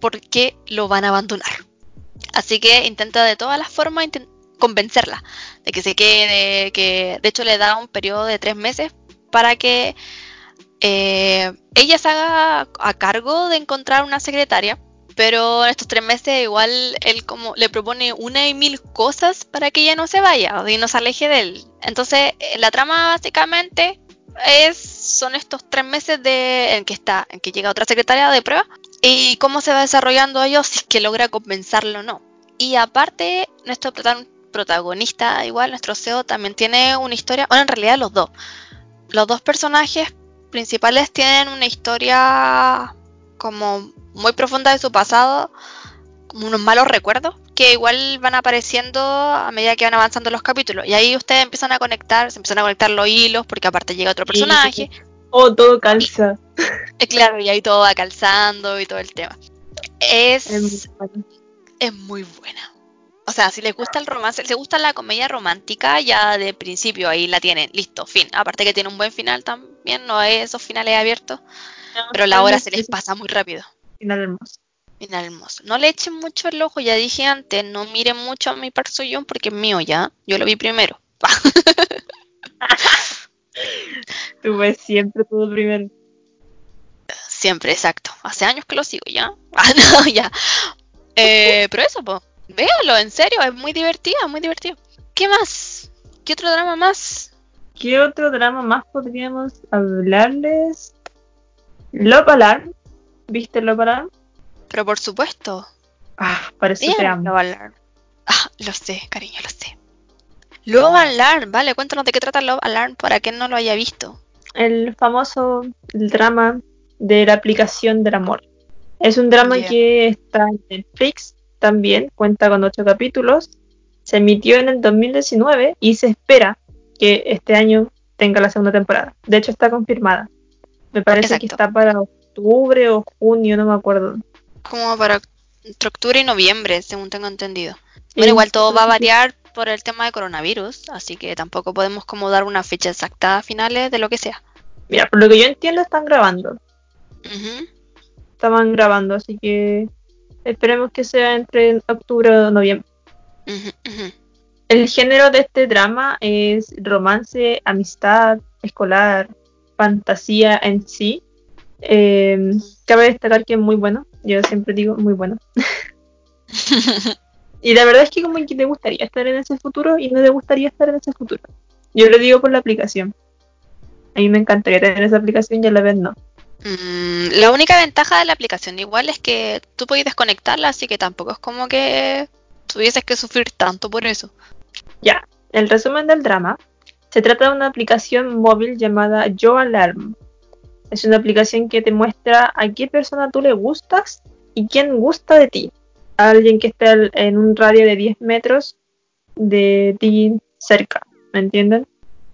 por qué lo van a abandonar. Así que intenta de todas las formas convencerla de que se quede, que de hecho le da un periodo de tres meses para que eh, ella se haga a cargo de encontrar una secretaria, pero en estos tres meses igual él como le propone una y mil cosas para que ella no se vaya y no se aleje de él. Entonces eh, la trama básicamente es son estos tres meses en que está en que llega otra secretaria de prueba y cómo se va desarrollando ellos si es que logra compensarlo o no. Y aparte nuestro protagonista igual nuestro CEO también tiene una historia, bueno en realidad los dos. Los dos personajes principales tienen una historia como muy profunda de su pasado, como unos malos recuerdos, que igual van apareciendo a medida que van avanzando los capítulos. Y ahí ustedes empiezan a conectar, se empiezan a conectar los hilos, porque aparte llega otro personaje. Oh, todo calza. Y, claro, y ahí todo va calzando y todo el tema. Es, es muy buena. O sea, si les gusta el romance, si les gusta la comedia romántica, ya de principio ahí la tienen, listo, fin. Aparte que tiene un buen final también, no es esos finales abiertos, pero la hora se les pasa muy rápido. Final hermoso. Final hermoso. No le echen mucho el ojo, ya dije antes, no miren mucho a mi yo porque es mío ya, yo lo vi primero. <laughs> Tú ves siempre todo primero. Siempre, exacto. Hace años que lo sigo ya. <laughs> Ah, no, ya. Eh, pero eso, pues Véalo, en serio, es muy divertido, muy divertido. ¿Qué más? ¿Qué otro drama más? ¿Qué otro drama más podríamos hablarles? Love Alarm. ¿Viste Love Alarm? Pero por supuesto. Ah, parece que. Love Alarm. Ah, lo sé, cariño, lo sé. Love Alarm, vale, cuéntanos de qué trata Love Alarm para quien no lo haya visto. El famoso drama de la aplicación del amor. Es un drama que está en Netflix también cuenta con ocho capítulos. Se emitió en el 2019 y se espera que este año tenga la segunda temporada. De hecho, está confirmada. Me parece que está para octubre o junio, no me acuerdo. Como para octubre y noviembre, según tengo entendido. Pero igual todo va a variar por el tema de coronavirus, así que tampoco podemos como dar una fecha exacta a finales de lo que sea. Mira, por lo que yo entiendo están grabando. Estaban grabando, así que Esperemos que sea entre octubre o noviembre. El género de este drama es romance, amistad, escolar, fantasía en sí. Em, cabe destacar que es muy bueno. Yo siempre digo muy bueno. <laughs> y la verdad es que como que te gustaría estar en ese futuro y no te gustaría estar en ese futuro. Yo lo digo por la aplicación. A mí me encantaría tener esa aplicación y a la vez no. Mm, la única ventaja de la aplicación igual es que tú puedes desconectarla, así que tampoco es como que tuvieses que sufrir tanto por eso. Ya, el resumen del drama. Se trata de una aplicación móvil llamada Yo Alarm. Es una aplicación que te muestra a qué persona tú le gustas y quién gusta de ti. alguien que esté en un radio de 10 metros de ti cerca, ¿me entienden?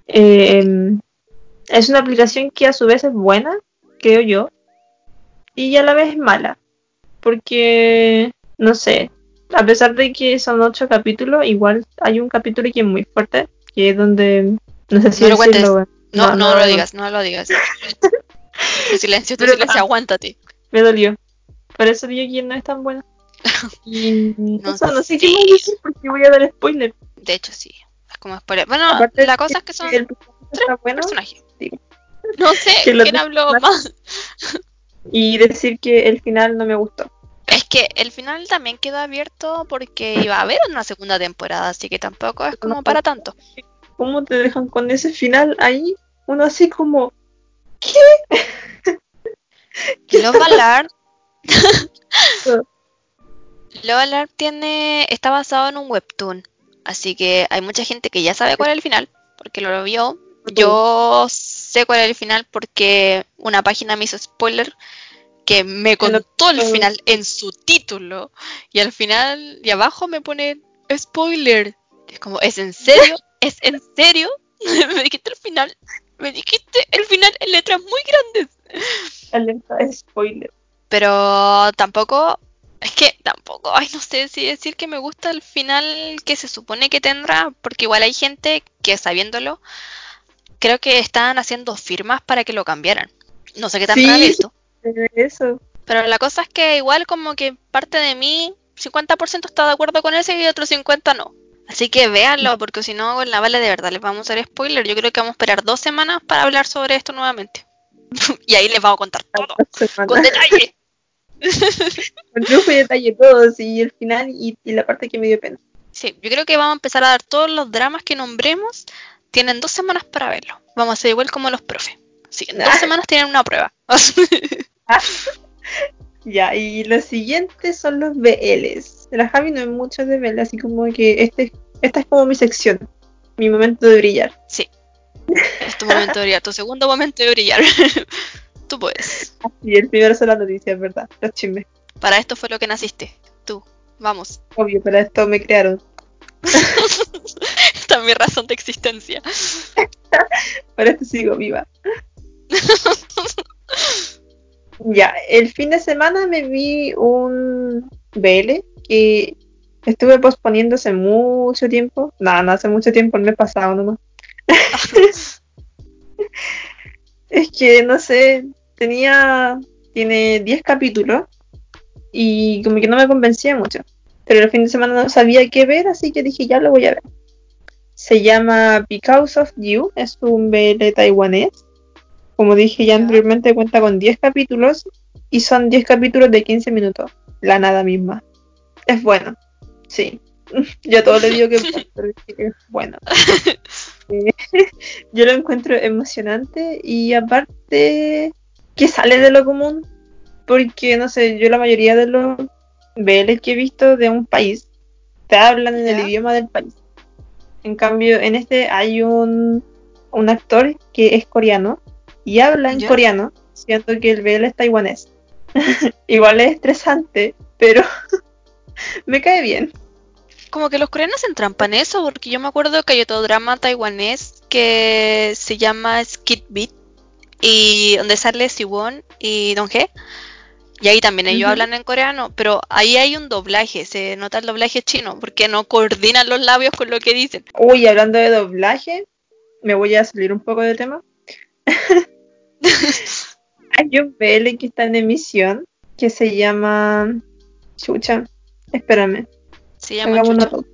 Eh, es una aplicación que a su vez es buena creo yo, y a la vez mala, porque, no sé, a pesar de que son ocho capítulos, igual hay un capítulo que es muy fuerte, que es donde, no sé si no lo No, no, lo digas, no lo digas. <laughs> tu silencio, tu silencio, aguántate. Me dolió. Por eso digo que no es tan buena. <laughs> Y no, sé qué más decir porque voy a dar spoiler. De hecho, sí. Es como spoiler. Bueno, la cosa es que son tres personajes. <laughs> No sé, ¿quién habló más? <laughs> Y decir que el final no me gustó. Es que el final también quedó abierto porque iba a haber una segunda temporada, así que tampoco es como para tanto. ¿Cómo te dejan con ese final ahí? Uno así como... ¿Qué? Love Alarm. Love Alarm tiene... está basado en un webtoon. Así que hay mucha gente que ya sabe cuál es el final, porque lo vio. Yo sé cuál es el final porque una página me hizo spoiler que me contó el final en su título y al final y abajo me pone spoiler. Es como, ¿es en serio? ¿Es en serio? <laughs> me dijiste el final. Me dijiste el final en letras muy grandes. Alerta de spoiler. Pero tampoco, es que tampoco, ay, no sé si decir que me gusta el final que se supone que tendrá, porque igual hay gente que sabiéndolo, creo que estaban haciendo firmas para que lo cambiaran. No sé qué tan Sí. esto. Eso. Pero la cosa es que igual como que parte de mí, 50% está de acuerdo con ese y otro 50% no. Así que véanlo, porque si no, con la vale de verdad les vamos a hacer spoiler. Yo creo que vamos a esperar dos semanas para hablar sobre esto nuevamente. <laughs> y ahí les vamos a contar todo, con detalle. <laughs> Con lujo y detalle todos y el final y, y la parte que me dio pena. Sí, yo creo que vamos a empezar a dar todos los dramas que nombremos. Tienen dos semanas para verlo. Vamos a hacer igual como los profes. Sí, en dos Ah. semanas tienen una prueba. <laughs> <laughs> Ya, y los siguientes son los BLs. La Javi no es mucho de BL, así como que este, esta es como mi sección, mi momento de brillar. sí. Es tu momento de brillar, tu segundo momento de brillar. <laughs> Tú puedes. Y el primero son las noticias, ¿verdad? Los chismes. Para esto fue lo que naciste. Tú. Vamos. Obvio, para esto me crearon. Mi razón de existencia. <laughs> Para esto sigo viva. Ya, el fin de semana me vi un BL que estuve posponiendo hace mucho tiempo. Nada, no hace mucho tiempo, el mes pasado nomás. <laughs> Es que, no sé, tenía, tiene 10 capítulos y como que no me convencía mucho. Pero el fin de semana no sabía qué ver, así que dije, ya lo voy a ver. Se llama Because of You, es un BL taiwanés. Como dije ya anteriormente, cuenta con 10 capítulos y son 10 capítulos de 15 minutos. La nada misma. Es bueno, sí. <laughs> Yo todo le digo que es <laughs> bueno. Eh, <laughs> Yo lo encuentro emocionante y aparte que sale de lo común. Porque, no sé, yo la mayoría de los BL que he visto de un país te hablan en el idioma del país. En cambio, en este hay un, un actor que es coreano y habla en Ya. coreano, siendo que el BL es taiwanés. <laughs> Igual es estresante, pero <laughs> me cae bien. Como que los coreanos se entrampan eso, porque yo me acuerdo que hay otro drama taiwanés que se llama Skid Beat, y donde sale Siwon y Donghae. Y ahí también ellos hablan en coreano, pero ahí hay un doblaje, se nota el doblaje chino, porque no coordinan los labios con lo que dicen. Uy, hablando de doblaje, me voy a salir un poco de tema. <laughs> Hay un BL que está en emisión que se llama. Chucha, espérame, Se llama hagamos una Chucha.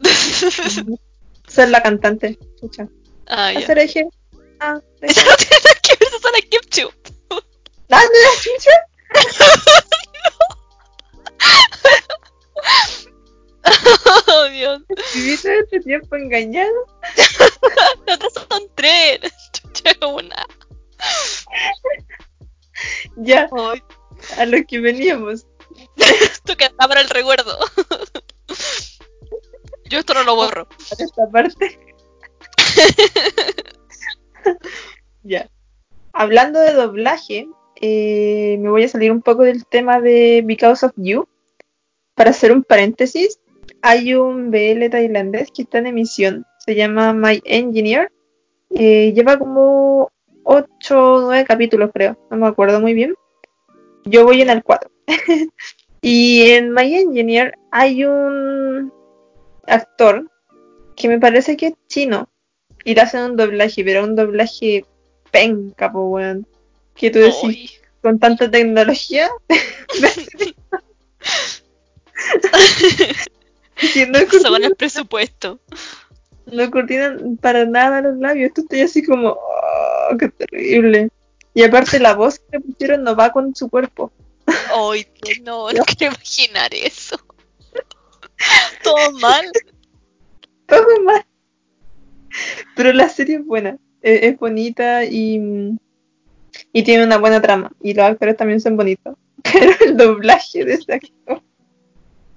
pausa. <laughs> Ser la cantante, Chucha. Ah, ya. Hacer eje. Ah, <laughs> Eso no tiene que ver, Susana Kim Chu. Ah, ¿no era Chucha? <laughs> Oh, Dios. Todo este tiempo engañado. <laughs> Los otros son tres. Chucha es una. Ya, Ay, a lo que veníamos. esto queda para el recuerdo. Yo esto no lo borro. para esta parte. <laughs> ya. Hablando de doblaje, eh, me voy a salir un poco del tema de Because of You. Para hacer un paréntesis, hay un BL tailandés que está en emisión. Se llama My Engineer. Eh, lleva como 8 o 9 capítulos, creo. No me acuerdo muy bien. Yo voy en el 4. <laughs> y en My Engineer hay un actor que me parece que es chino y le hacen un doblaje, pero un doblaje penca, po weón. Que tú decís, con tanta tecnología, <laughs> que no, coordinan, el presupuesto. no coordinan para nada los labios. Tú estás así como, oh, qué terrible. Y aparte la voz que le pusieron no va con su cuerpo. Ay, <laughs> no, no quiero imaginar eso. Todo mal. Todo mal. Pero la serie es buena. Es, es bonita y, y tiene una buena trama. Y los actores también son bonitos. <laughs> Pero el doblaje de ese actor.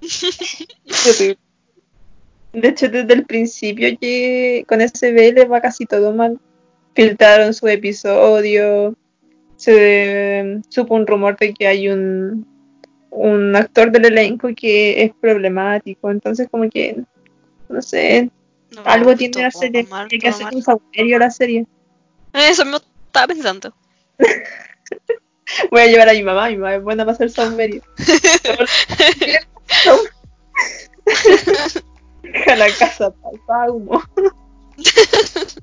<laughs> es. De hecho, desde el principio que con ese BL va casi todo mal. Filtraron su episodio. Se supo un rumor de que hay un, un actor del elenco que es problemático. Entonces, como que, no sé, No, algo tiene la serie. mal, que hacer un saumerio a la serie. Eso me estaba pensando. <laughs> Voy a llevar a mi mamá, mi mamá es buena para hacer saumerio. Deja la casa para humo. <laughs>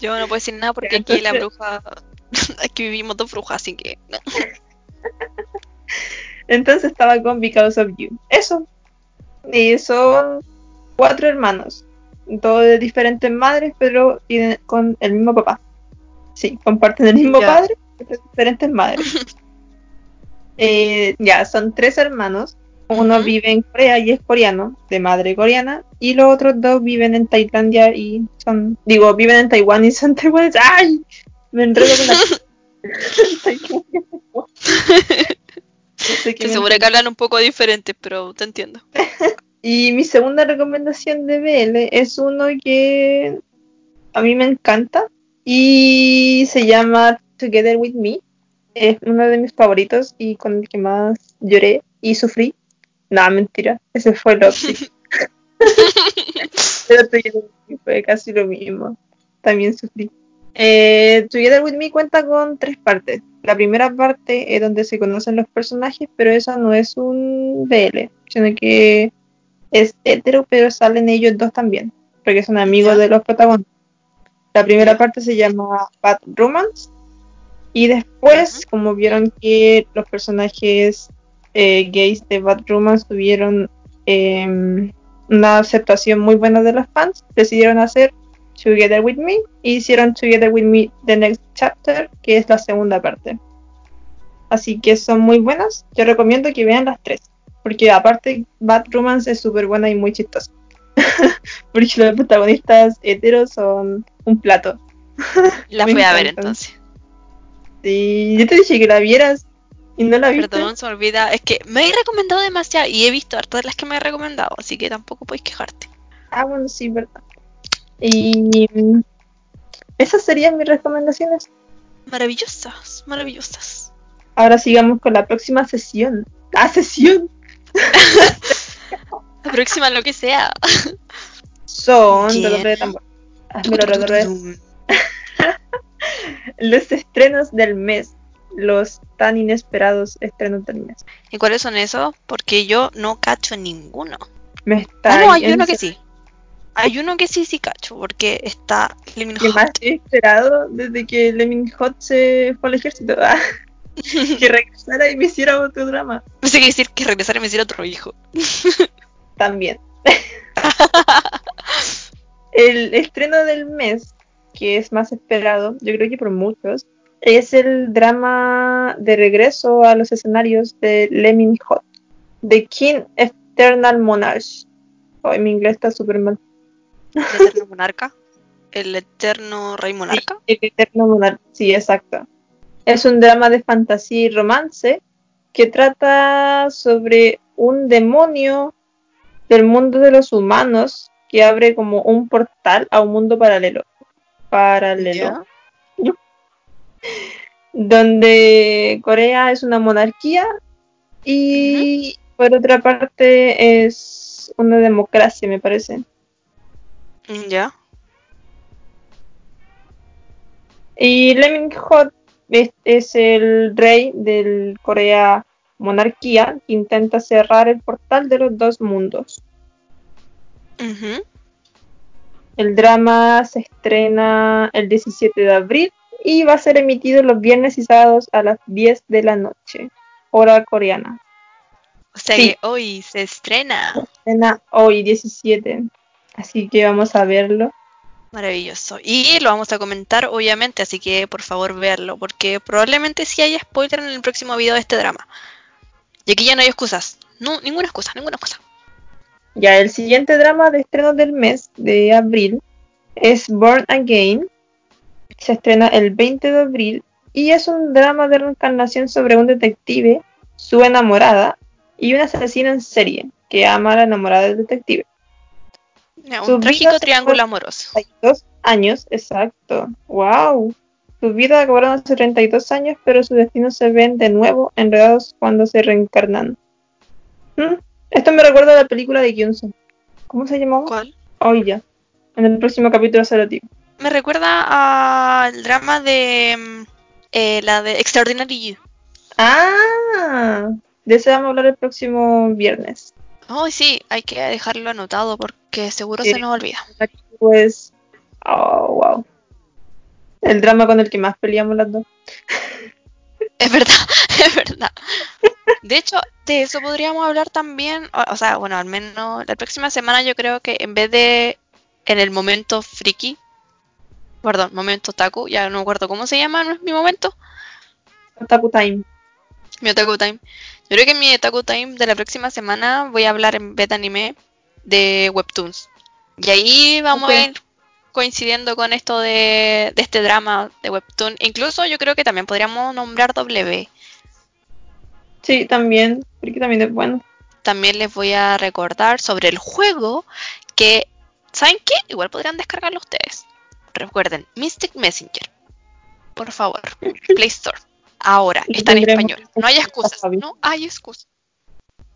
Yo no puedo decir nada porque aquí la bruja. <laughs> Aquí vivimos dos brujas, así que. no. Entonces estaba con Because of You. Eso. Y son cuatro hermanos. Todos de diferentes madres, pero con el mismo papá. Sí, comparten el mismo Ya. padre, pero diferentes madres. <laughs> Eh, ya, son tres hermanos. Uno vive en Corea y es coreano, de madre coreana, y los otros dos viven en Tailandia y son, digo, viven en Taiwán y son <laughs> taiwaneses. ¡Ay! Me enredo con la... <laughs> Estoy me segura que hablan un poco diferentes, pero te entiendo. Y mi segunda recomendación de BL es uno que a mí me encanta y se llama Together With Me. Es uno de mis favoritos y con el que más lloré y sufrí. No, mentira, ese fue. Pero Together With Me fue casi lo mismo. También sufrí. Eh, Together With Me cuenta con tres partes. La primera parte es donde se conocen los personajes, pero esa no es un BL, sino que es hetero, pero salen ellos dos también, porque son amigos de los protagonistas. La primera parte se llama Bad Romance, y después, como vieron que los personajes eh, gays de Bad Romance tuvieron em, una aceptación muy buena de los fans, decidieron hacer Together With Me y hicieron Together With Me The Next Chapter, que es la segunda parte. Así que son muy buenas. Yo recomiendo que vean las tres. Porque aparte Bad Romance es súper buena y muy chistosa. <laughs> porque los protagonistas heteros son un plato. <laughs> La Me voy a ver entonces. Sí, yo te dije que la vieras y no la viste. Perdón, se me olvida. Es que me he recomendado demasiado y he visto hartas de las que me he recomendado, así que tampoco podéis quejarte. Ah, bueno, sí, verdad. Y esas serían mis recomendaciones. Maravillosas, maravillosas. Ahora sigamos con la próxima sesión. ¡Ah, sesión! <laughs> La próxima, lo que sea. Son redoble de tambor. Hazme <laughs> los estrenos del mes. Los tan inesperados estrenos del mes. ¿Y cuáles son esos? Porque yo no cacho ninguno. Me está Ah, no, hay uno que sí. Hay uno que sí, sí cacho, porque está Living que más Hot. he esperado desde que Lemming Hot se fue al ejército. Ah, <laughs> que <laughs> regresara y me hiciera otro drama. Pensé que decir que regresar y me hiciera otro hijo. También. El estreno del mes, que es más esperado, yo creo que por muchos, es el drama de regreso a los escenarios de Lemming Hot, The King Eternal Monarch. Oh, en mi inglés está súper mal. El eterno monarca. El eterno rey monarca. Sí, el Eterno Monarca, sí, exacto. Es un drama de fantasía y romance que trata sobre un demonio del mundo de los humanos que abre como un portal a un mundo paralelo. Paralelo. Ya. Donde Corea es una monarquía y por otra parte es una democracia, me parece. Ya. Y Lee Hot es, es el rey del Corea monarquía que intenta cerrar el portal de los dos mundos. El drama se estrena el 17 de abril y va a ser emitido los viernes y sábados a las 10 de la noche, hora coreana. O sea Sí. que hoy se estrena. Estrena hoy 17, así que vamos a verlo. Maravilloso. Y lo vamos a comentar, obviamente, así que por favor véanlo, porque probablemente sí haya spoiler en el próximo video de este drama. Y aquí ya no hay excusas. No, ninguna excusa, ninguna excusa. Ya, el siguiente drama de estreno del mes de abril es Born Again. Se estrena el 20 de abril y es un drama de reencarnación sobre un detective, su enamorada y un asesino en serie que ama a la enamorada del detective. Su Un trágico triángulo amoroso. 32 años, exacto. ¡Wow! Su vida acabaron hace 32 años, pero sus destinos se ven de nuevo enredados cuando se reencarnan. ¿Mm? Esto me recuerda a la película de Kyunso. ¿Cómo se llamaba? ¿Cuál? Hoy ya. En el próximo capítulo se lo digo. me recuerda al drama de mm, eh, la de Extraordinary You. Ah, de ese vamos a hablar el próximo viernes. Oh, sí, hay que dejarlo anotado porque seguro Sí. se nos olvida. Pues, oh, wow. El drama con el que más peleamos las dos. Es verdad, <laughs> es verdad. De hecho, de eso podríamos hablar también, o, o sea, bueno, al menos la próxima semana yo creo que en vez de en el momento friki, perdón, momento taku, ya no me acuerdo cómo se llama, no es mi momento, Otaku Time. mi otaku time. Yo creo que en mi otaku time de la próxima semana voy a hablar en vez de anime de webtoons. Y ahí vamos a ir coincidiendo con esto de, de este drama de webtoon. Incluso yo creo que también podríamos nombrar W. Sí, también, porque también es bueno. también les voy a recordar sobre el juego que, ¿saben qué? Igual podrían descargarlo ustedes. Recuerden, Mystic Messenger. Por favor, <laughs> Play Store. Ahora, Y está en español. No hay excusas. No hay excusas.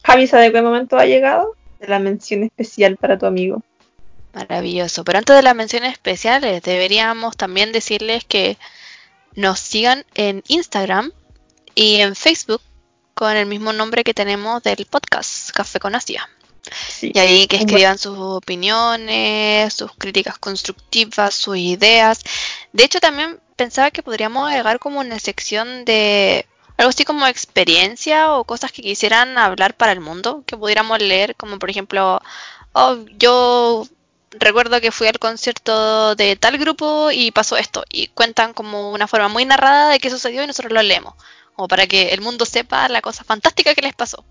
Javi, ¿sabe qué momento ha llegado? De la mención especial para tu amigo. Maravilloso. Pero antes de las menciones especiales, deberíamos también decirles que nos sigan en Instagram y en Facebook con el mismo nombre que tenemos del podcast, Café con Asia. Sí. Y ahí que escriban sus opiniones, sus críticas constructivas, sus ideas. De hecho, también pensaba que podríamos agregar como una sección de algo así como experiencia o cosas que quisieran hablar para el mundo, que pudiéramos leer, como por ejemplo, oh, yo recuerdo que fui al concierto de tal grupo y pasó esto, y cuentan como una forma muy narrada de qué sucedió y nosotros lo leemos, como para que el mundo sepa la cosa fantástica que les pasó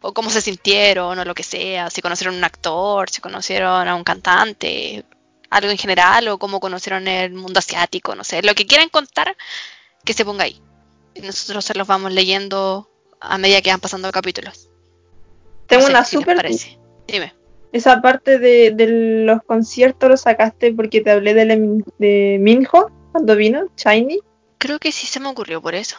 o cómo se sintieron o lo que sea, si conocieron a un actor, si conocieron a un cantante, algo en general o cómo conocieron el mundo asiático, no sé, lo que quieran contar, que se ponga ahí. Y nosotros se los vamos leyendo a medida que van pasando capítulos. Tengo No sé una si super. parece. Dime. Esa parte de, de los conciertos lo sacaste porque te hablé de, la de Minho cuando vino, Shiny. Creo que sí se me ocurrió por eso.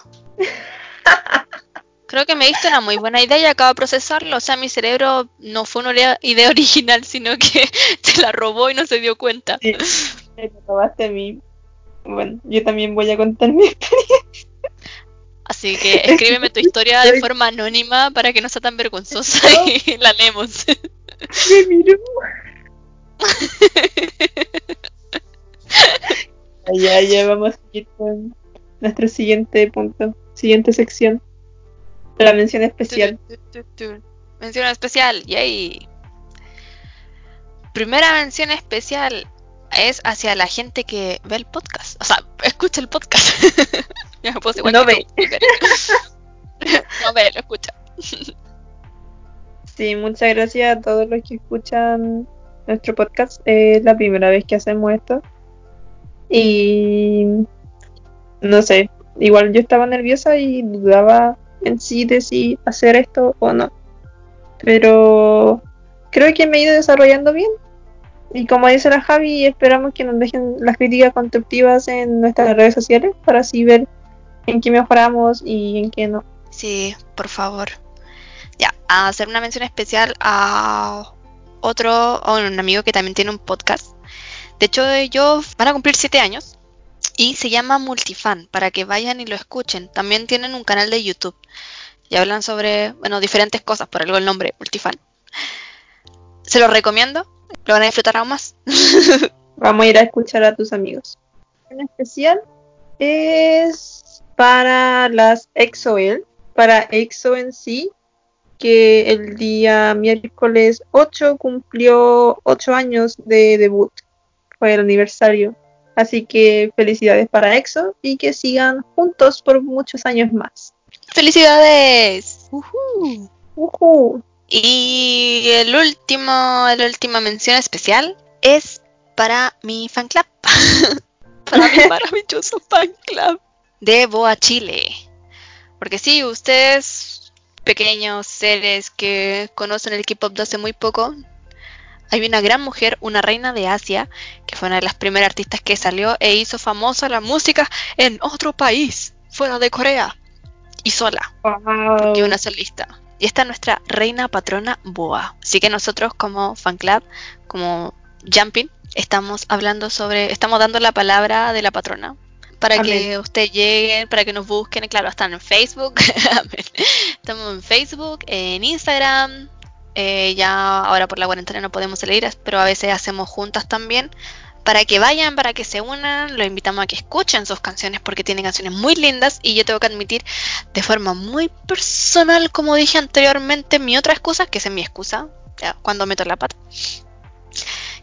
Creo que me diste una muy buena idea y acabo de procesarlo. O sea, mi cerebro no fue una idea- <laughs> original, sino que <laughs> se la robó y no se dio cuenta. Sí. Me robaste a mí. Bueno, yo también voy a contar mi <laughs> experiencia. Así que escríbeme tu historia de forma anónima para que no sea tan vergonzosa y la leemos. Me miró. Ya, ya vamos a ir con nuestro siguiente punto, siguiente sección. La mención especial. Mención especial, yay. Primera mención especial es hacia la gente que ve el podcast. O sea, escucha el podcast. <laughs> ya me No ve. <laughs> no ve, lo escucha. Sí, muchas gracias a todos los que escuchan nuestro podcast. Es la primera vez que hacemos esto. Y no sé, igual yo estaba nerviosa y dudaba en sí de si hacer esto o no. Pero creo que me he ido desarrollando bien. Y como dice la Javi, esperamos que nos dejen las críticas constructivas en nuestras redes sociales para así ver en qué mejoramos y en qué no. Sí, por favor. Ya, a hacer una mención especial a otro, a un amigo que también tiene un podcast. De hecho, ellos van a cumplir 7 años y se llama Multifan, para que vayan y lo escuchen. También tienen un canal de YouTube y hablan sobre, bueno, diferentes cosas, por algo el nombre, Multifan. Se lo recomiendo, lo van a disfrutar aún más. <laughs> Vamos a ir a escuchar a tus amigos. En especial es para las EXO-L, para EXO en sí, que el día miércoles 8 cumplió 8 años de debut. Fue el aniversario. Así que felicidades para EXO y que sigan juntos por muchos años más. ¡Felicidades! Ujú. Ujú. Y el último, la última mención especial es para mi fan club. <laughs> para mi maravilloso fan club de Boa Chile. Porque sí, ustedes, pequeños seres que conocen el K-pop de hace muy poco, hay una gran mujer, una reina de Asia, que fue una de las primeras artistas que salió e hizo famosa la música en otro país, fuera de Corea, y sola porque Wow. una solista. Y esta es nuestra reina patrona Boa. Así que nosotros como fan club, como Jumping, estamos hablando sobre, estamos dando la palabra de la patrona para Amén. que usted llegue, para que nos busquen, claro, están en Facebook, <laughs> estamos en Facebook, en Instagram, eh, ya ahora por la cuarentena no podemos salir, pero a veces hacemos juntas también, para que vayan, para que se unan, los invitamos a que escuchen sus canciones porque tienen canciones muy lindas y yo tengo que admitir de forma muy personal, como dije anteriormente, mi otra excusa, que es mi excusa, cuando meto la pata,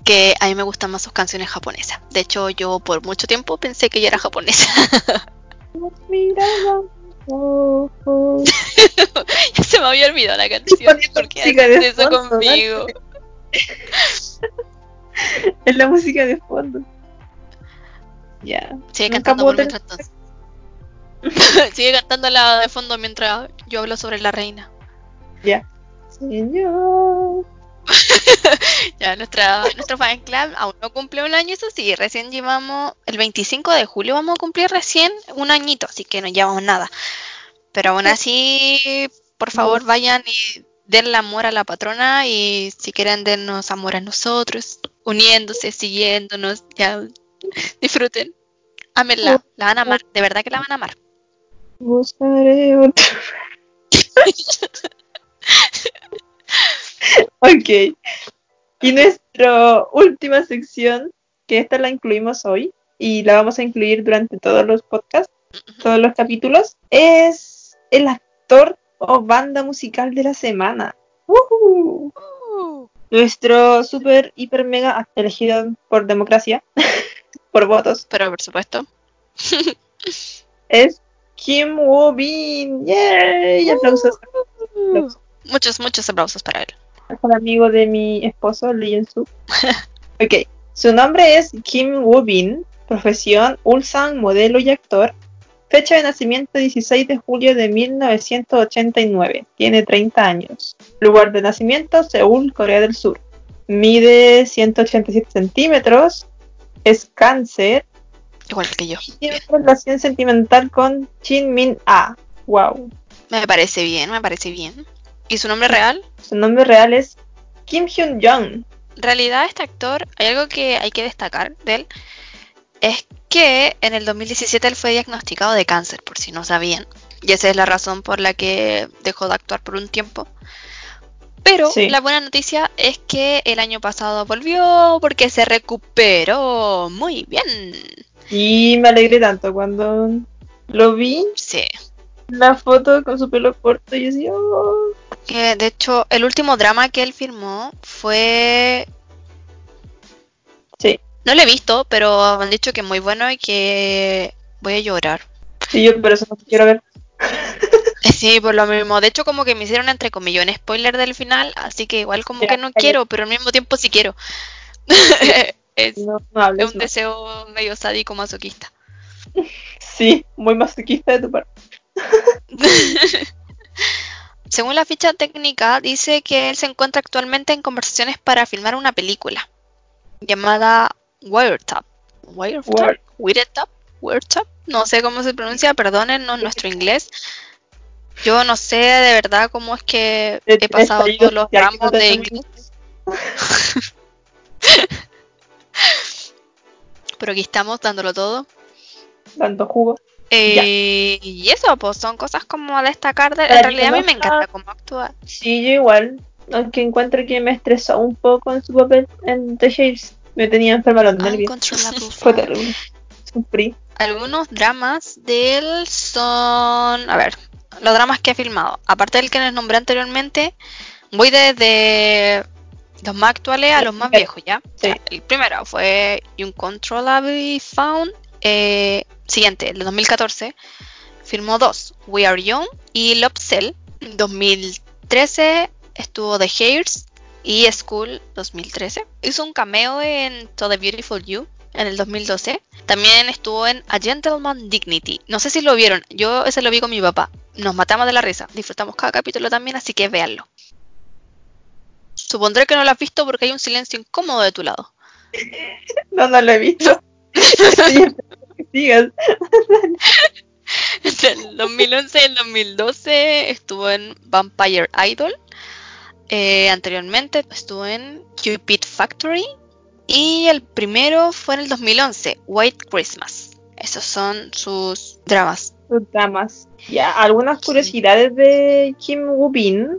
que a mí me gustan más sus canciones japonesas. De hecho, yo por mucho tiempo pensé que ella era japonesa. <laughs> Ya se me había olvidado la canción. ¿Por qué haces eso fondo, conmigo? <laughs> Es la música de fondo. Ya. Sigue Nunca cantando por mientras tanto. <laughs> Sigue cantando la de fondo mientras yo hablo sobre la reina. Ya. Señor. <laughs> Ya, nuestra, nuestro fan club aún no cumple un año, eso sí, recién llevamos, el 25 de julio vamos a cumplir recién un añito, así que no llevamos nada. Pero aún así, por favor, vayan y denle amor a la patrona y si quieren dennos amor a nosotros, uniéndose, siguiéndonos, ya disfruten. Ámenla, la van a amar, de verdad que la van a amar. Buscaré otro. <laughs> <laughs> ok. Y nuestra última sección, que esta la incluimos hoy y la vamos a incluir durante todos los podcasts, todos los capítulos, es el actor o banda musical de la semana. ¡Woohoo! Uh, Nuestro super, hiper, mega elegido por democracia, <laughs> por votos, pero por supuesto. es Kim Woo Bin. ¡Yay! Aplausos. aplausos. Muchos, muchos aplausos para él. Mejor amigo de mi esposo, Lee Jin-soo. <laughs> ok, su nombre es Kim Woo Bin, profesión Ulsan, modelo y actor. Fecha de nacimiento 16 de julio de 1989. Tiene 30 años. Lugar de nacimiento Seúl, Corea del Sur. Mide 187 centímetros. Es cáncer. Igual que yo. Y tiene relación sentimental con Shin Min A. Wow. Me parece bien, me parece bien. ¿Y su nombre real? Su nombre real es Kim Hyun Jong. En realidad este actor, hay algo que hay que destacar de él, es que en el 2017 él fue diagnosticado de cáncer, por si no sabían. Y esa es la razón por la que dejó de actuar por un tiempo. Pero Sí. la buena noticia es que el año pasado volvió porque se recuperó muy bien. Y me alegré tanto cuando lo vi, Sí. La foto con su pelo corto, y yo decía, "Oh". Que de hecho el último drama que él firmó fue... sí, No lo he visto, pero han dicho que es muy bueno y que voy a llorar. sí, yo por eso no quiero ver. Eh, <laughs> Sí, por lo mismo. De hecho, como que me hicieron entre comillas un spoiler del final, así que igual como Ya, que no quiero, pero al mismo tiempo sí quiero. <laughs> es, No, no es hables un deseo medio sádico masoquista. <laughs> Sí, muy masoquista de tu parte. <laughs> Según la ficha técnica, dice que él se encuentra actualmente en conversaciones para filmar una película llamada Wiretap. Wiretap, Wire- Wiretap, Wiretap, no sé cómo se pronuncia, perdónennos nuestro inglés. Yo no sé de verdad cómo es que El he pasado estallido todos los ramos de inglés. <laughs> Pero aquí estamos dándolo todo. Tanto jugo. Eh, y eso, pues son cosas como a destacar. De, en realidad a mí me encanta cómo actúa. Sí, yo igual. Aunque encuentro que me estresó un poco en su papel en The Shades. Me tenía enferma los nervios. <laughs> Fue terrible. Sufrí. Algunos dramas de él son. A ver, los dramas que ha filmado. Aparte del que les nombré anteriormente, voy desde los más actuales a los más viejos, ¿ya? Sí. El primero fue Uncontrollably Found. Eh, siguiente, el de 2014. Firmó dos: We Are Young y Love Cell. 2013 estuvo The Hairs y School 2013. Hizo un cameo en To the Beautiful You en el 2012. También estuvo en A Gentleman Dignity. No sé si lo vieron. Yo ese lo vi con mi papá. Nos matamos de la risa. Disfrutamos cada capítulo también, así que véanlo. Supondré que no lo has visto porque hay un silencio incómodo de tu lado. <laughs> No, no lo he visto. Sigas. Entre el 2011 y el 2012 estuvo en Vampire Idol. Eh, anteriormente estuvo en Cupid Factory. Y el primero fue en el 2011, White Christmas. Esos son sus dramas. Sus dramas. Ya, algunas curiosidades de Kim Woo Bin.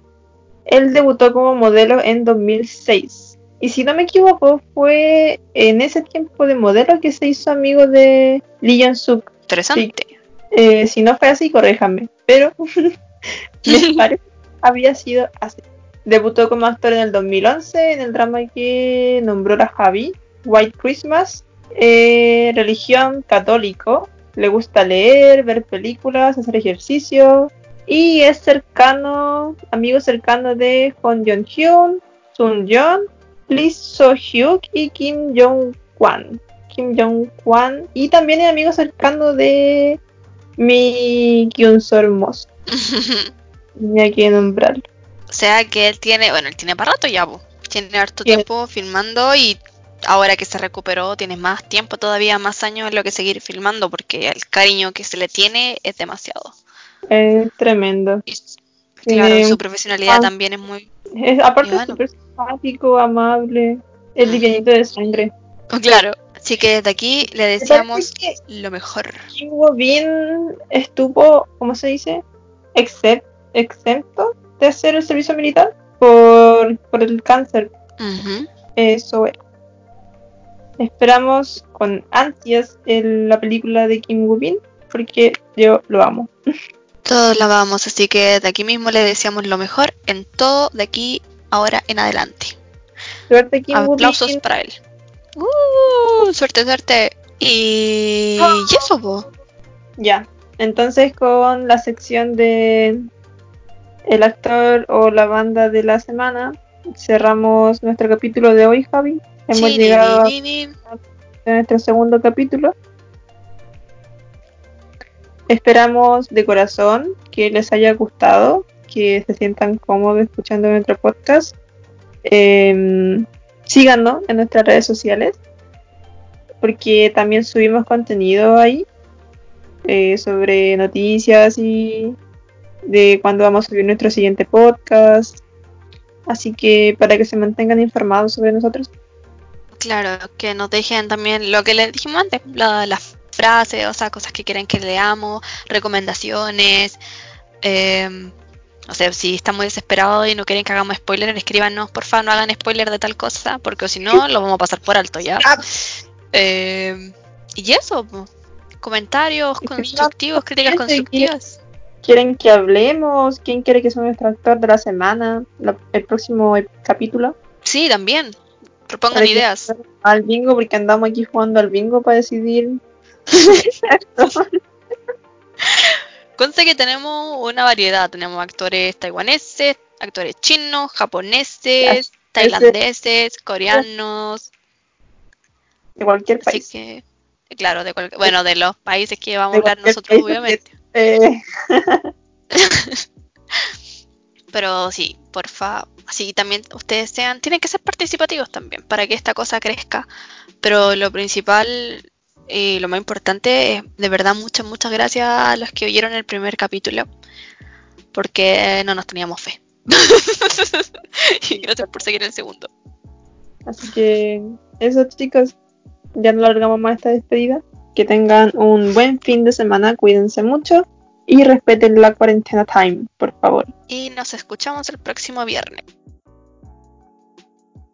Él debutó como modelo en 2006. Y si no me equivoco, fue en ese tiempo de modelo que se hizo amigo de Lee Jong Suk. Interesante. Eh, si no fue así, corréjame. Pero <laughs> me <laughs> parece había sido así. Debutó como actor en el 2011 en el drama que nombró la Javi, White Christmas. Eh, religión católico. Le gusta leer, ver películas, hacer ejercicio. Y es cercano, amigo cercano de Hong Jong-hyun, Sun Jong, Lee So-hyuk y Kim Jong-kwan. Kim Jong-kwan. Y también es amigo cercano de Mi Kyun Mos. Tenía que nombrarlo. O sea que él tiene, bueno, él tiene para rato ya, po. tiene harto Tiene- tiempo filmando y ahora que se recuperó tiene más tiempo todavía, más años en lo que seguir filmando porque el cariño que se le tiene es demasiado. Es tremendo. Y Claro, su un- profesionalidad ah. también es muy... Es, aparte es súper simpático, amable. Es Ujú. livianito de sangre. Claro, así que desde aquí le deseamos lo mejor. Woo Bin estuvo, ¿cómo se dice? Excep- exento de hacer el servicio militar por, por el cáncer. Eso era. Esperamos con ansias el- la película de Kim Woo Bin porque yo lo amo. <laughs> Todos la vamos, así que de aquí mismo le deseamos lo mejor en todo de aquí ahora en adelante. Suerte Kim Aplausos para él. Uh, suerte, suerte. Y, y eso, po. Ya, entonces con la sección de el actor o la banda de la semana, cerramos nuestro capítulo de hoy, Javi. Hemos Sí, llegado ni, ni, ni. a nuestro segundo capítulo. Esperamos de corazón que les haya gustado, que se sientan cómodos escuchando nuestro podcast. Em, síganos en nuestras redes sociales, porque también subimos contenido ahí eh, sobre noticias y de cuándo vamos a subir nuestro siguiente podcast. Así que para que se mantengan informados sobre nosotros. Claro, que nos dejen también lo que les dijimos antes, la- las frases, o sea, cosas que quieren que leamos, recomendaciones. eh, o sea, si están muy desesperados y no quieren que hagamos spoiler, escríbanos, porfa, no hagan spoiler de tal cosa, porque si no, lo vamos a pasar por alto ya. Eh, y eso, comentarios constructivos, críticas constructivas. ¿Quieren que hablemos? ¿Quién quiere que sea nuestro actor de la semana? La- el próximo capítulo. Sí, también. Propongan ideas. Al bingo, porque andamos aquí jugando al bingo para decidir. Conste que tenemos una variedad. Tenemos actores taiwaneses, actores chinos, japoneses, tailandeses, coreanos. de cualquier Así país. que, claro, de cual- bueno, de los países que vamos a hablar nosotros, obviamente. Eh, <laughs> Pero sí, porfa. Así también ustedes sean, tienen que ser participativos también para que esta cosa crezca. Pero lo principal y lo más importante de verdad, muchas, muchas gracias a los que oyeron el primer capítulo. Porque no nos teníamos fe. <laughs> y gracias por seguir el segundo. así que eso chicos, ya no alargamos más esta despedida. Que tengan un buen fin de semana, cuídense mucho y respeten la cuarentena time, por favor. Y nos escuchamos el próximo viernes.